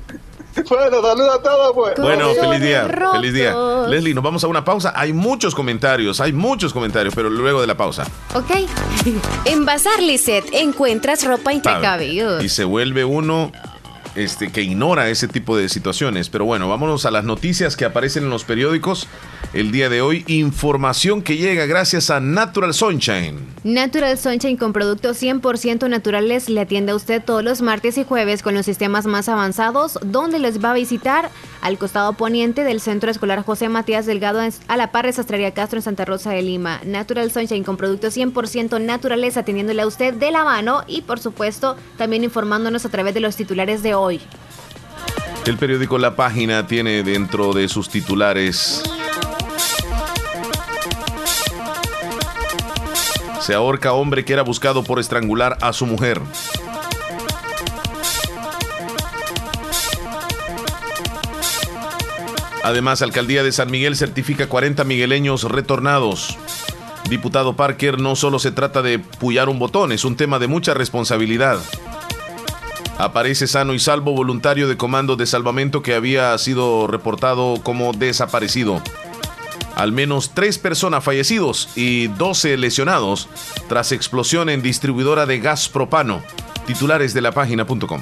*laughs* bueno, saludos a todos, pues. Bueno, feliz día, rotos. feliz día. Leslie, nos vamos a una pausa. Hay muchos comentarios, hay muchos comentarios, pero luego de la pausa. Ok. *laughs* en Bazar Lisset encuentras ropa impecable. Y se vuelve uno este, que ignora ese tipo de situaciones. Pero bueno, vámonos a las noticias que aparecen en los periódicos el día de hoy. Información que llega gracias a Natural Sunshine. Natural Sunshine con productos 100% naturales le atiende a usted todos los martes y jueves con los sistemas más avanzados, donde les va a visitar al costado poniente del Centro Escolar José Matías Delgado a la par de Sastrería Castro en Santa Rosa de Lima. Natural Sunshine con productos 100% naturales atendiéndole a usted de la mano y por supuesto también informándonos a través de los titulares de hoy. El periódico La Página tiene dentro de sus titulares. Se ahorca hombre que era buscado por estrangular a su mujer. Además, Alcaldía de San Miguel certifica 40 migueleños retornados. Diputado Parker, no solo se trata de pullar un botón, es un tema de mucha responsabilidad. Aparece sano y salvo voluntario de comando de salvamento que había sido reportado como desaparecido. Al menos tres personas fallecidos y 12 lesionados tras explosión en distribuidora de gas propano. Titulares de la página.com.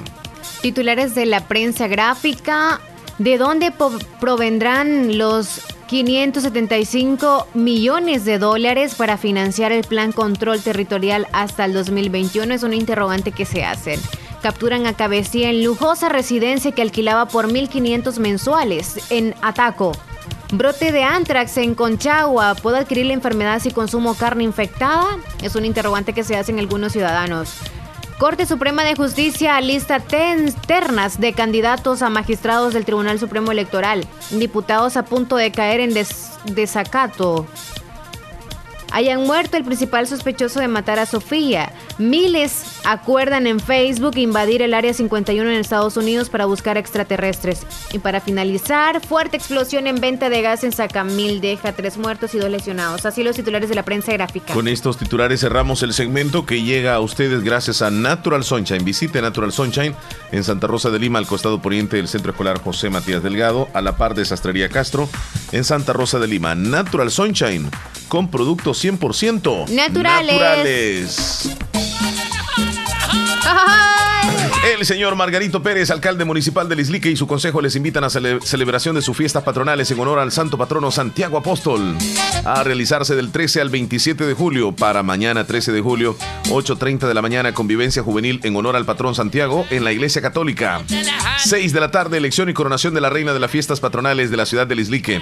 Titulares de la prensa gráfica. ¿De dónde provendrán los 575 millones de dólares para financiar el plan control territorial hasta el 2021? Es un interrogante que se hacen. Capturan a Cabecía en lujosa residencia que alquilaba por 1.500 mensuales en Ataco. Brote de antrax en Conchagua. ¿Puedo adquirir la enfermedad si consumo carne infectada? Es un interrogante que se hacen algunos ciudadanos. Corte Suprema de Justicia lista ternas de candidatos a magistrados del Tribunal Supremo Electoral. Diputados a punto de caer en des- desacato. Hayan muerto el principal sospechoso de matar a Sofía. Miles acuerdan en Facebook invadir el Área 51 en Estados Unidos para buscar extraterrestres. Y para finalizar, fuerte explosión en venta de gas en Sacamil deja tres muertos y dos lesionados. Así los titulares de la prensa gráfica. Con estos titulares cerramos el segmento que llega a ustedes gracias a Natural Sunshine. Visite Natural Sunshine en Santa Rosa de Lima, al costado poniente del Centro Escolar José Matías Delgado, a la par de Sastrería Castro, en Santa Rosa de Lima. Natural Sunshine, con productos 100% Naturales. naturales. ¡Ay! El señor Margarito Pérez, alcalde municipal de Lislique y su consejo les invitan a cele- celebración de sus fiestas patronales en honor al santo patrono Santiago Apóstol. A realizarse del 13 al 27 de julio para mañana 13 de julio 8.30 de la mañana convivencia juvenil en honor al patrón Santiago en la iglesia católica. 6 de la tarde elección y coronación de la reina de las fiestas patronales de la ciudad de Lislique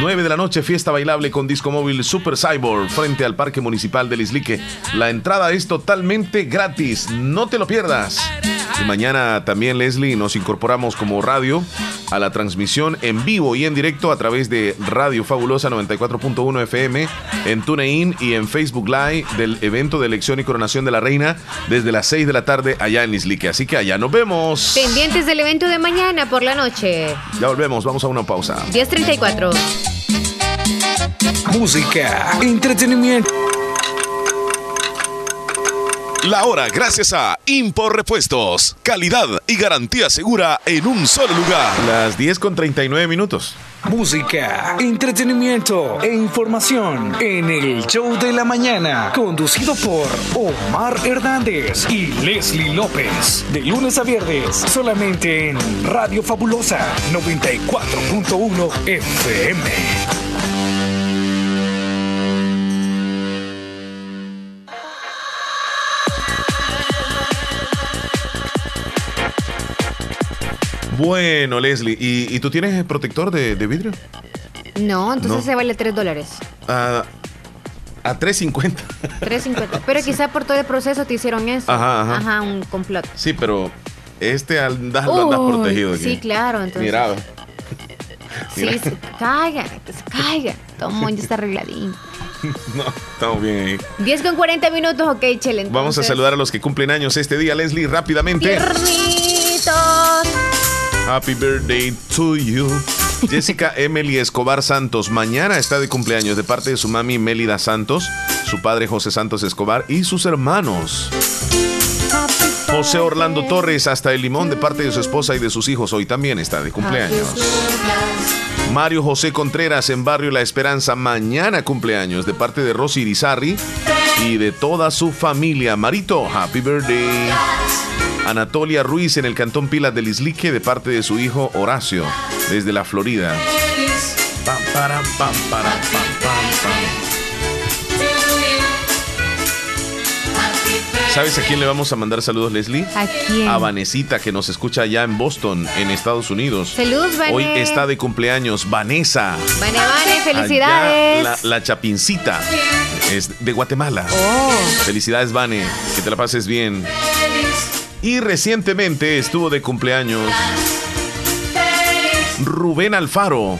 9 de la noche fiesta bailable con disco móvil Super Cyborg frente al parque municipal de Lislique la entrada es totalmente gratis no te lo pierdas y mañana también, Leslie, nos incorporamos como radio a la transmisión en vivo y en directo a través de Radio Fabulosa 94.1 FM, en TuneIn y en Facebook Live del evento de elección y coronación de la reina desde las 6 de la tarde allá en Islique. Así que allá nos vemos. Pendientes del evento de mañana por la noche. Ya volvemos, vamos a una pausa. 10.34. Música, entretenimiento. La hora gracias a Impor Repuestos. Calidad y garantía segura en un solo lugar. Las 10 con 39 minutos. Música, entretenimiento e información en el show de la mañana, conducido por Omar Hernández y Leslie López, de lunes a viernes, solamente en Radio Fabulosa 94.1 FM. Bueno, Leslie, ¿y, y tú tienes protector de, de vidrio? No, entonces No. se vale 3 dólares. Ah, a 3.50. 3.50. Pero *laughs* quizá por todo el proceso te hicieron eso. Ajá, ajá. un complot. Sí, pero este andas, lo andas Uy, protegido aquí. Sí, claro. Entonces, Mira, Sí, mira. se caiga, caiga. Todo el mundo está arregladín. *laughs* no, estamos bien ahí. 10 con 40 minutos, ok, chele. Vamos a entonces. saludar a los que cumplen años este día, Leslie, rápidamente. Tiernitos. Happy birthday to you. Jessica *laughs* Emily Escobar Santos, mañana está de cumpleaños de parte de su mami Mélida Santos, su padre José Santos Escobar y sus hermanos. José Orlando Torres hasta el limón de parte de su esposa y de sus hijos, hoy también está de cumpleaños. Mario José Contreras en Barrio La Esperanza, mañana cumpleaños de parte de Rosy Irizarry y de toda su familia. Marito, happy birthday. Anatolia Ruiz en el Cantón Pilas del Islique de parte de su hijo Horacio, desde la Florida. Pam, param, pam, param, pam, pam, pam. ¿Sabes a quién le vamos a mandar saludos, Leslie? ¿A quién? A Vanesita, que nos escucha allá en Boston, en Estados Unidos. Saludos, Vane. Hoy está de cumpleaños Vanessa. Vane, Vane, Allá, felicidades. la, la chapincita. Es de Guatemala. Oh. Felicidades, Vane. Que te la pases bien. Y recientemente estuvo de cumpleaños Rubén Alfaro.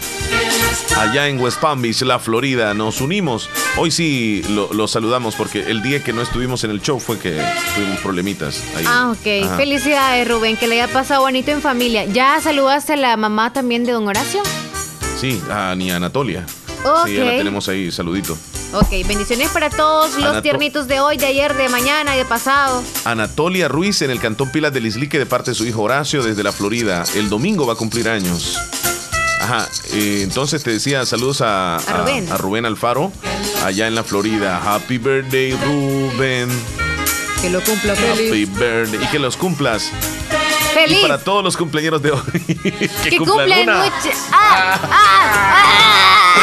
Allá en West Palm Beach, la Florida. Nos unimos. Hoy sí lo, lo saludamos porque el día que no estuvimos en el show fue que tuvimos problemitas. ahí. Ah, ok. Ajá. Felicidades, Rubén, que le haya pasado bonito en familia. ¿Ya saludaste a la mamá también de don Horacio? Sí, a ni Anatolia. Ok. Sí, ya la tenemos ahí, saludito. Ok, bendiciones para todos los Anato- tiernitos de hoy, de ayer, de mañana y de pasado. Anatolia Ruiz en el Cantón Pilas del Islique de parte de su hijo Horacio desde la Florida. El domingo va a cumplir años. Ajá, eh, entonces te decía saludos a, A Rubén. a Rubén Alfaro allá en la Florida. Happy birthday Rubén. Que lo cumpla Happy birthday. Y que los cumplas. Feliz. Y para todos los cumpleaños de hoy. *laughs* que, Que cumplan cumplen mucho. ¡Ah! ¡Ah!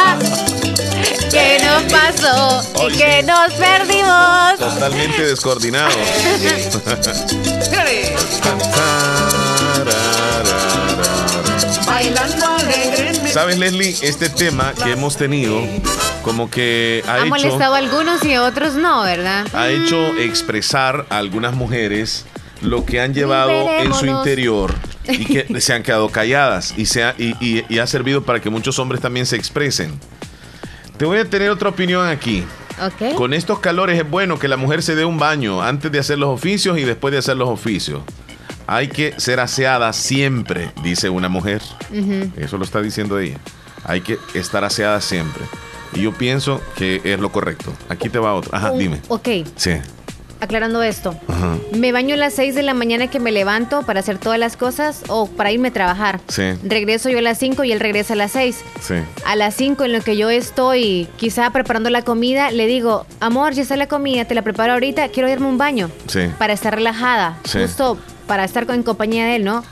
¡Ah! *laughs* ¿Qué nos pasó? ¿Y qué nos perdimos? Totalmente descoordinados. ¿Sabes, Leslie? Este tema que hemos tenido, como que ha Ha hecho, molestado a algunos y a otros no, ¿verdad? ha hecho expresar a algunas mujeres lo que han llevado en su interior y que *laughs* se han quedado calladas y, se ha, y, y- y ha servido para que muchos hombres también se expresen. Te voy a tener otra opinión aquí. Con estos calores es bueno que la mujer se dé un baño antes de hacer los oficios y después de hacer los oficios. Hay que ser aseada siempre, dice una mujer. Eso lo está diciendo ella. Hay que estar aseada siempre. Y yo pienso que es lo correcto. Aquí te va otro. Ajá, dime. Ok. Sí. Aclarando esto. Ajá. Me baño a las 6 de la mañana que me levanto para hacer todas las cosas o para irme a trabajar. Sí. Regreso yo a las 5 y él regresa a las 6. Sí. A las 5 en lo que yo estoy quizá preparando la comida, le digo, amor, ya está la comida, te la preparo ahorita, quiero irme a un baño Sí. para estar relajada, justo para estar con- en compañía de él, ¿no?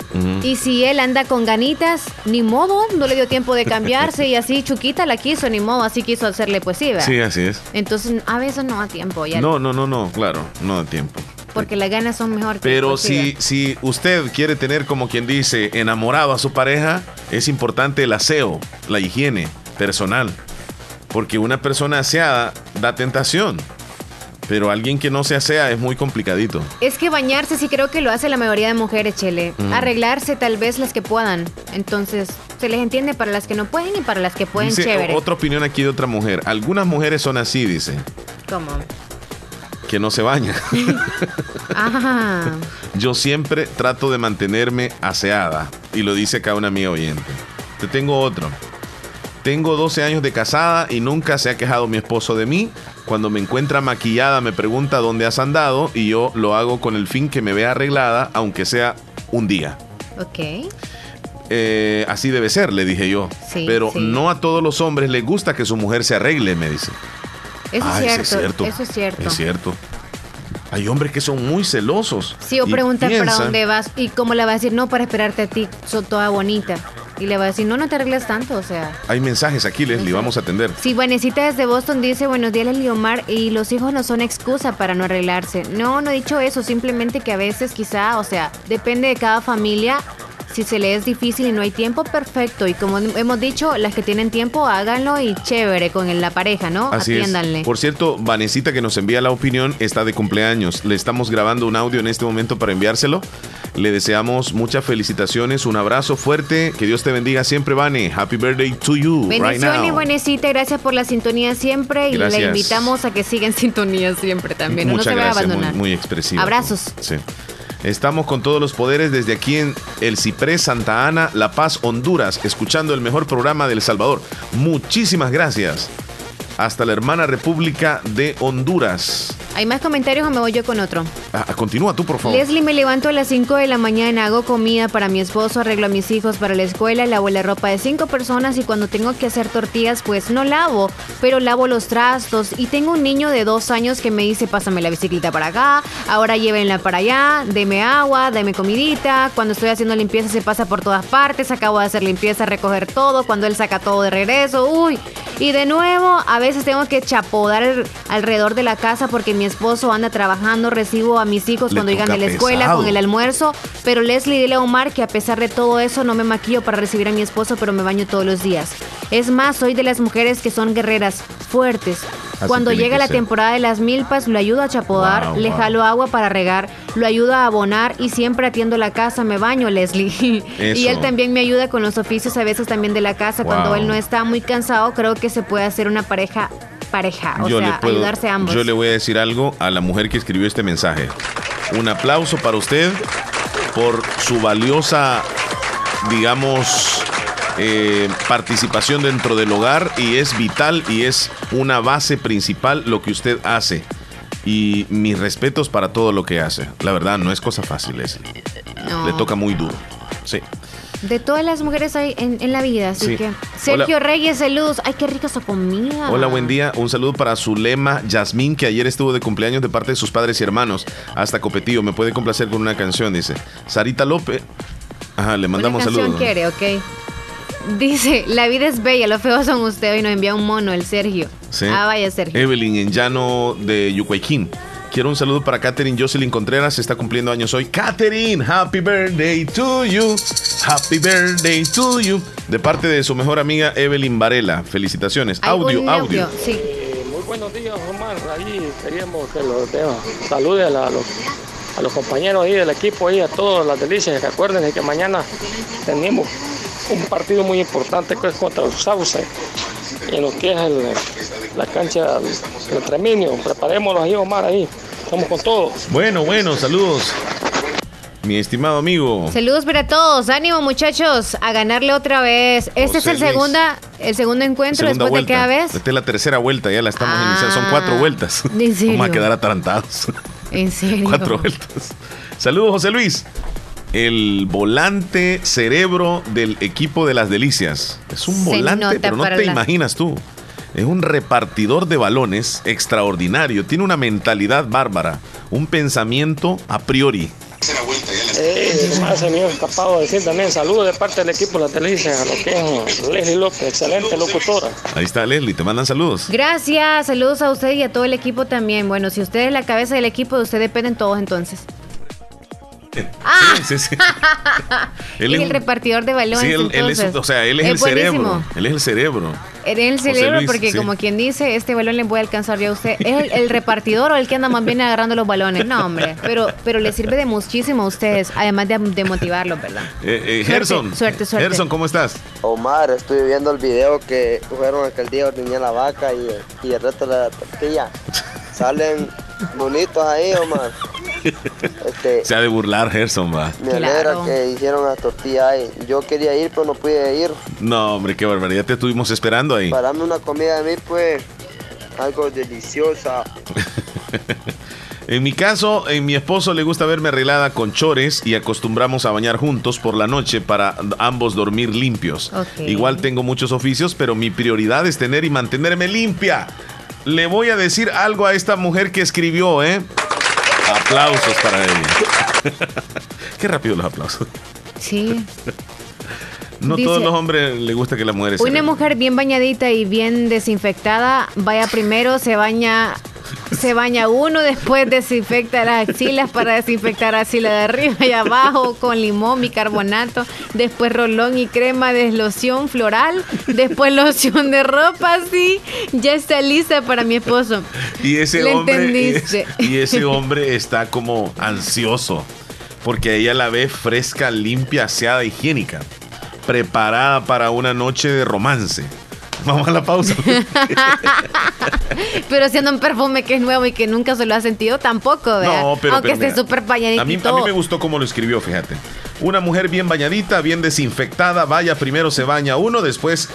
Y si él anda con ganitas, ni modo, no le dio tiempo de *laughs* cambiarse y así Chuquita la quiso, ni modo, así quiso hacerle pues sí, ¿verdad? Sí, así es. Entonces a veces no da tiempo ya, No, no, no, no, claro, no da tiempo. porque las ganas son mejor que Pero pues, si, si usted quiere tener, como quien dice, enamorado a su pareja, es importante el aseo, la higiene personal. Porque una persona aseada da tentación. Pero alguien que no se asea es muy complicadito. Es que bañarse sí creo que lo hace la mayoría de mujeres, Chele. Arreglarse tal vez las que puedan. Entonces, se les entiende para las que no pueden y para las que pueden, Dice chévere. otra opinión aquí de otra mujer. Algunas mujeres son así, dice, ¿Cómo? que no se bañan. *laughs* Ah, Yo siempre trato de mantenerme aseada. Y lo dice acá una amiga oyente. Te tengo otro. Tengo 12 años de casada y nunca se ha quejado mi esposo de mí. Cuando me encuentra maquillada me pregunta dónde has andado y yo lo hago con el fin que me vea arreglada, aunque sea un día. ok. Eh, así debe ser, le dije yo. Sí, Pero sí. no a todos los hombres les gusta que su mujer se arregle, me dice. Eso es cierto. Eso es cierto. Es cierto. Hay hombres que son muy celosos. Sí, o preguntan para dónde vas y cómo le va a decir, no, para esperarte a ti, soy toda bonita. Y le va a decir, no, no te arregles tanto, o sea. Hay mensajes aquí, Leslie, vamos a atender. Sí, Vanesita desde Boston dice, buenos días, Leslie Omar, y los hijos no son excusa para no arreglarse. No, no he dicho eso, simplemente que a veces quizá, o sea, depende de cada familia. Si se le es difícil y no hay tiempo, perfecto. Y como hemos dicho, las que tienen tiempo, háganlo y chévere con la pareja, ¿no? Así Atiéndanle. es. Por cierto, Vanesita que nos envía la opinión está de cumpleaños. Le estamos grabando un audio en este momento para enviárselo. Le deseamos muchas felicitaciones, un abrazo fuerte. Que Dios te bendiga siempre, Vane. Happy birthday to you right Bendiciones, now. Vanesita, gracias por la sintonía siempre y Gracias. le invitamos a que siga en sintonía siempre también. no Muchas se vaya a gracias, muy, abandonar. muy expresiva. Abrazos. Sí. Estamos con todos los poderes desde aquí en El Ciprés, Santa Ana, La Paz, Honduras, escuchando el mejor programa de El Salvador. Muchísimas gracias. Hasta la hermana República de Honduras. ¿Hay más comentarios o me voy yo con otro? Ah, continúa tú, por favor. Leslie, me levanto a las 5 de la mañana, hago comida para mi esposo, arreglo a mis hijos para la escuela, lavo la ropa de cinco personas y cuando tengo que hacer tortillas, pues no lavo, pero lavo los trastos. Y tengo un niño de dos años que me dice, pásame la bicicleta para acá, ahora llévenla para allá, deme agua, deme comidita. Cuando estoy haciendo limpieza se pasa por todas partes, acabo de hacer limpieza, recoger todo, cuando él saca todo de regreso, uy. Y de nuevo, a veces tengo que chapodar alrededor de la casa porque mi esposo anda trabajando, recibo a mis hijos Le cuando llegan de la escuela pesado. con el almuerzo. Pero Leslie, dile a Omar que a pesar de todo eso no me maquillo para recibir a mi esposo, pero me baño todos los días. Es más, soy de las mujeres que son guerreras, fuertes. Así Cuando llega la ser. temporada de las milpas, lo ayudo a chapodar, Wow, le wow. jalo agua para regar, lo ayudo a abonar y siempre atiendo la casa, me baño, Leslie. *laughs* y él también me ayuda con los oficios a veces también de la casa. Cuando él no está muy cansado, creo que se puede hacer una pareja pareja, o yo, sea, le puedo- ayudarse ambos. yo le voy a decir algo a la mujer que escribió este mensaje. Un aplauso para usted por su valiosa, digamos, eh, participación dentro del hogar y es vital y es una base principal lo que usted hace. Y mis respetos para todo lo que hace. La verdad, no es cosa fácil, Leslie. No. Le toca muy duro. Sí. De todas las mujeres hay en, en la vida, así Sí. que. Sergio Hola. Reyes, saludos. Ay, qué rica esa comida. Hola, buen día. Un saludo para Zulema Yasmín, que ayer estuvo de cumpleaños de parte de sus padres y hermanos. Hasta Copetillo. Me puede complacer con una canción, dice. Sarita López. Ajá, le mandamos saludos. quiere, ok. Dice, la vida es bella, los feos son ustedes y nos envía un mono, el Sergio. Sí. Ah, vaya Sergio. Evelyn en llano de Yucuayquín. Quiero un saludo para Katherine Jocelyn Contreras, está cumpliendo años hoy. Katherine, happy birthday to you. Happy birthday to you. De parte de su mejor amiga Evelyn Varela. Felicitaciones. Audio, audio. Sí. Eh, Muy buenos días, Omar. Ahí queríamos que los vean. Salude a, la- a los, a los compañeros ahí del equipo, ahí, a todas las delicias. Recuerden que mañana tenemos un partido muy importante que es contra el Sauce, en lo que es el- la cancha del Treminio. Preparémonos ahí, Omar, ahí. Estamos con todo. Bueno, bueno, saludos. Mi estimado amigo. Saludos para todos, ánimo muchachos, a ganarle otra vez. Este es el Luis. segunda, el segundo encuentro Segunda después de cada vez. Esta es la tercera vuelta, ya la estamos Ah. iniciando. Son cuatro vueltas. ¿En serio? *laughs* Vamos a quedar atarantados. ¿En serio? *laughs* Cuatro vueltas. Saludos, José Luis. El volante cerebro del equipo de las delicias. Es un Se volante, pero no te la- imaginas tú. Es un repartidor de balones extraordinario. Tiene una mentalidad bárbara. Un pensamiento a priori. Eh, más se me había escapado de decir también saludos de parte del equipo de la televisión a lo que es Leslie López, excelente locutora. Ahí está Leslie, te mandan saludos. Gracias, saludos a usted y a todo el equipo también. Bueno, si usted es la cabeza del equipo, de usted dependen todos entonces. Ah. Sí, sí, sí. *laughs* Él es el un- repartidor de balones. Sí, él, él es, o sea, él es, Es el cerebro. buenísimo. Él es el cerebro. En el José cerebro, Luis, porque sí. como quien dice, este balón le puede alcanzar ya a usted. ¿Es el, el repartidor o el que anda más bien agarrando los balones? No, hombre. Pero, pero le sirve de muchísimo a ustedes, además de, de motivarlos, ¿verdad? Eh, eh, Suerte, Gerson. suerte, suerte. Gerson, ¿cómo estás? Omar, estuve viendo el video que fueron aquel día ordeñar la vaca y, y el resto de la tortilla. *laughs* Salen bonitos ahí, Omar. Este, Se ha de burlar, Gerson, va. me alegra que hicieron las tortillas ahí. Yo quería ir, pero no pude ir. No, hombre, qué barbaridad. Te estuvimos esperando ahí. Para darme una comida de mí, pues, algo deliciosa. *laughs* En mi caso, en mi esposo le gusta verme arreglada con chores y acostumbramos a bañar juntos por la noche para ambos dormir limpios. Igual tengo muchos oficios, pero mi prioridad es tener y mantenerme limpia. Le voy a decir algo a esta mujer que escribió, ¿eh? Aplausos para ella. *laughs* Qué rápido los aplausos. Sí. No Dice- todos los hombres les gusta que las mujeres se Una mujer bien bañadita y bien desinfectada, vaya primero, se baña, se baña uno, después desinfecta las axilas para desinfectar así la de arriba y abajo con limón, bicarbonato, después rolón y crema de loción floral, después loción de ropa, así, ya está lista para mi esposo. Y ese ¿Le hombre entendiste? es- y ese hombre está como ansioso porque ella la ve fresca, limpia, aseada, higiénica, preparada para una noche de romance. *laughs* Vamos a la pausa. *laughs* Pero siendo un perfume que es nuevo y que nunca se lo ha sentido tampoco, ¿verdad? No, pero Aunque esté súper bañadito a mí, a mí me gustó cómo lo escribió, fíjate. Una mujer bien bañadita, bien desinfectada, vaya, primero se baña uno, después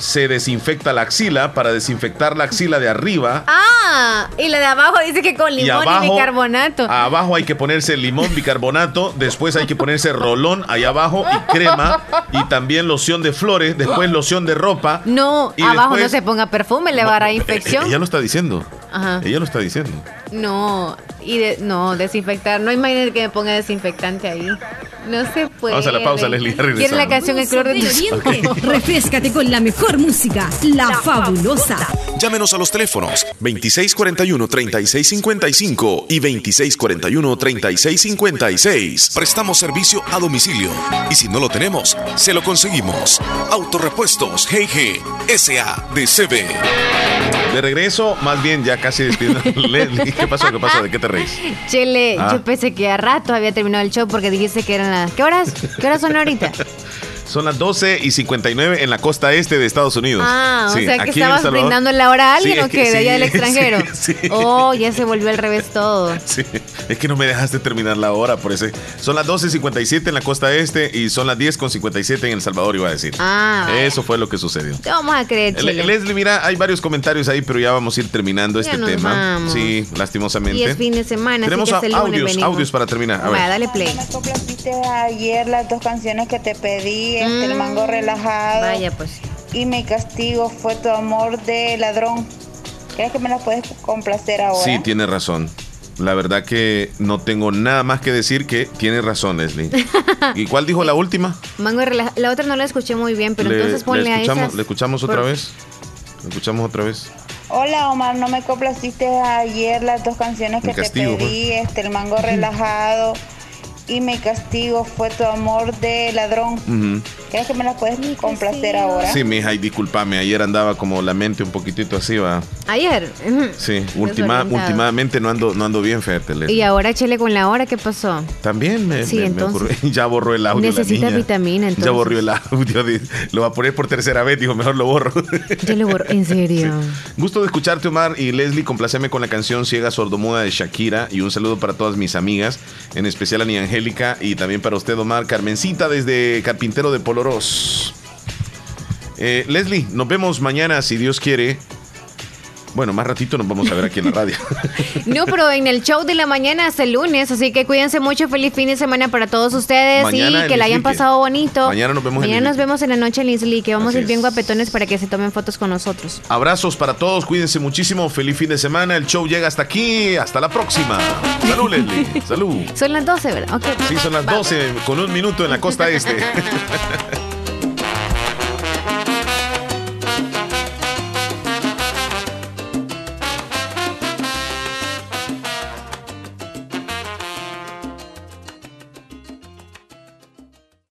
se desinfecta la axila para desinfectar la axila de arriba. Ah, y la de abajo dice que con limón y, abajo- bicarbonato. Abajo hay que ponerse limón, bicarbonato, después hay que ponerse rolón allá abajo y crema y también loción de flores, después loción de ropa. No, Y abajo después- no se ponga perfume, le va a dar Eh, infección. Ella lo está diciendo. Ajá. Ella lo está diciendo. No, y de, no, desinfectar. No imaginen que me ponga desinfectante ahí. No se puede. Vamos a la pausa, Leslie, ya ¿Quieren regresamos. la canción El color de Del tus Oriente. ojos? Refrescate con la mejor música, La Fabulosa. Llámenos a los teléfonos 2641-3655 y 2641-3656. Prestamos servicio a domicilio y si no lo tenemos, se lo conseguimos. Autorepuestos GG SADCB. De regreso, más bien ya casi despidiendo. *laughs* Leslie, ¿qué pasó? ¿Qué pasó? ¿De qué te Chele, Ah. yo pensé que a rato había terminado el show porque dijiste que eran las. ¿Qué horas? ¿Qué horas son ahorita? *laughs* Son las 12 y 59 en la costa este de Estados Unidos. Ah, o Sí, sea que estabas brindando la hora a alguien Sí, o que de allá del *laughs* extranjero. sí, sí. Oh, ya se volvió al revés todo. *laughs* Sí, es que no me dejaste terminar la hora, por eso. Son las 12.57 en la costa este y son las 10.57 en El Salvador, iba a decir. Ah, vaya. Eso fue lo que sucedió. Te vamos a creer, Le- Chele. Leslie, mira, hay varios comentarios ahí, pero ya vamos a ir terminando Ya este nos tema. vamos. Sí, lastimosamente. Y es fin de semana, Tenemos así que a- hasta el lunes audios, venimos. audios para terminar. A Vaya, ver. dale play. Ayer las dos canciones que te pedí, este, el mango relajado. Mm. Vaya, pues. Y mi castigo fue tu amor de ladrón. ¿Crees que me las puedes complacer ahora? Sí, tiene razón. La verdad que no tengo nada más que decir que tiene razón, Leslie. *laughs* ¿Y cuál dijo la última? Mango relaja- La otra no la escuché muy bien, pero Le- entonces ponle le a escuchamos, esas. ¿Le escuchamos otra por- vez? ¿Le escuchamos otra vez? Hola Omar, no me complaciste ayer las dos canciones que te pedí, este, el mango relajado. Y mi castigo fue tu amor de ladrón. Ujú. ¿Crees que me las puedes complacer ahora? Sí, mija, y discúlpame, ayer andaba como la mente un poquitito así, va. Ayer. Sí, última, últimamente no ando, no ando bien, fíjate. Leslie. Y ahora Chele con la hora, ¿qué pasó? También me, Sí, me- entonces. ocurrió. *laughs* Ya borró el audio. la Necesita niña. vitamina, entonces. Ya borró el audio. *laughs* di- Lo va a poner por tercera vez, dijo, mejor lo borro. *laughs* Yo le borro. En serio. Gusto de escucharte, Omar y Leslie. Complaceme con la canción Ciega Sordomuda de Shakira. Y un saludo para todas mis amigas, en especial a Ni Y también para usted, Omar. Carmencita desde Carpintero de Poloros. Eh, Leslie, nos vemos mañana, si Dios quiere. Bueno, más ratito nos vamos a ver aquí en la radio. *laughs* No, pero en el show de la mañana hasta el lunes, así que cuídense mucho. Feliz fin de semana para todos ustedes Mañana y en que la hayan pasado bonito. Mañana nos vemos en Mañana nos Lislique. vemos en la noche en que vamos a ir bien es. guapetones para que se tomen fotos con nosotros. Abrazos para todos, cuídense muchísimo, feliz fin de semana. El show llega hasta aquí, hasta la próxima. Salud, Leslie. Salud. Son las 12, ¿verdad? Ok. Sí, son las 12 con un minuto en la costa este. *laughs*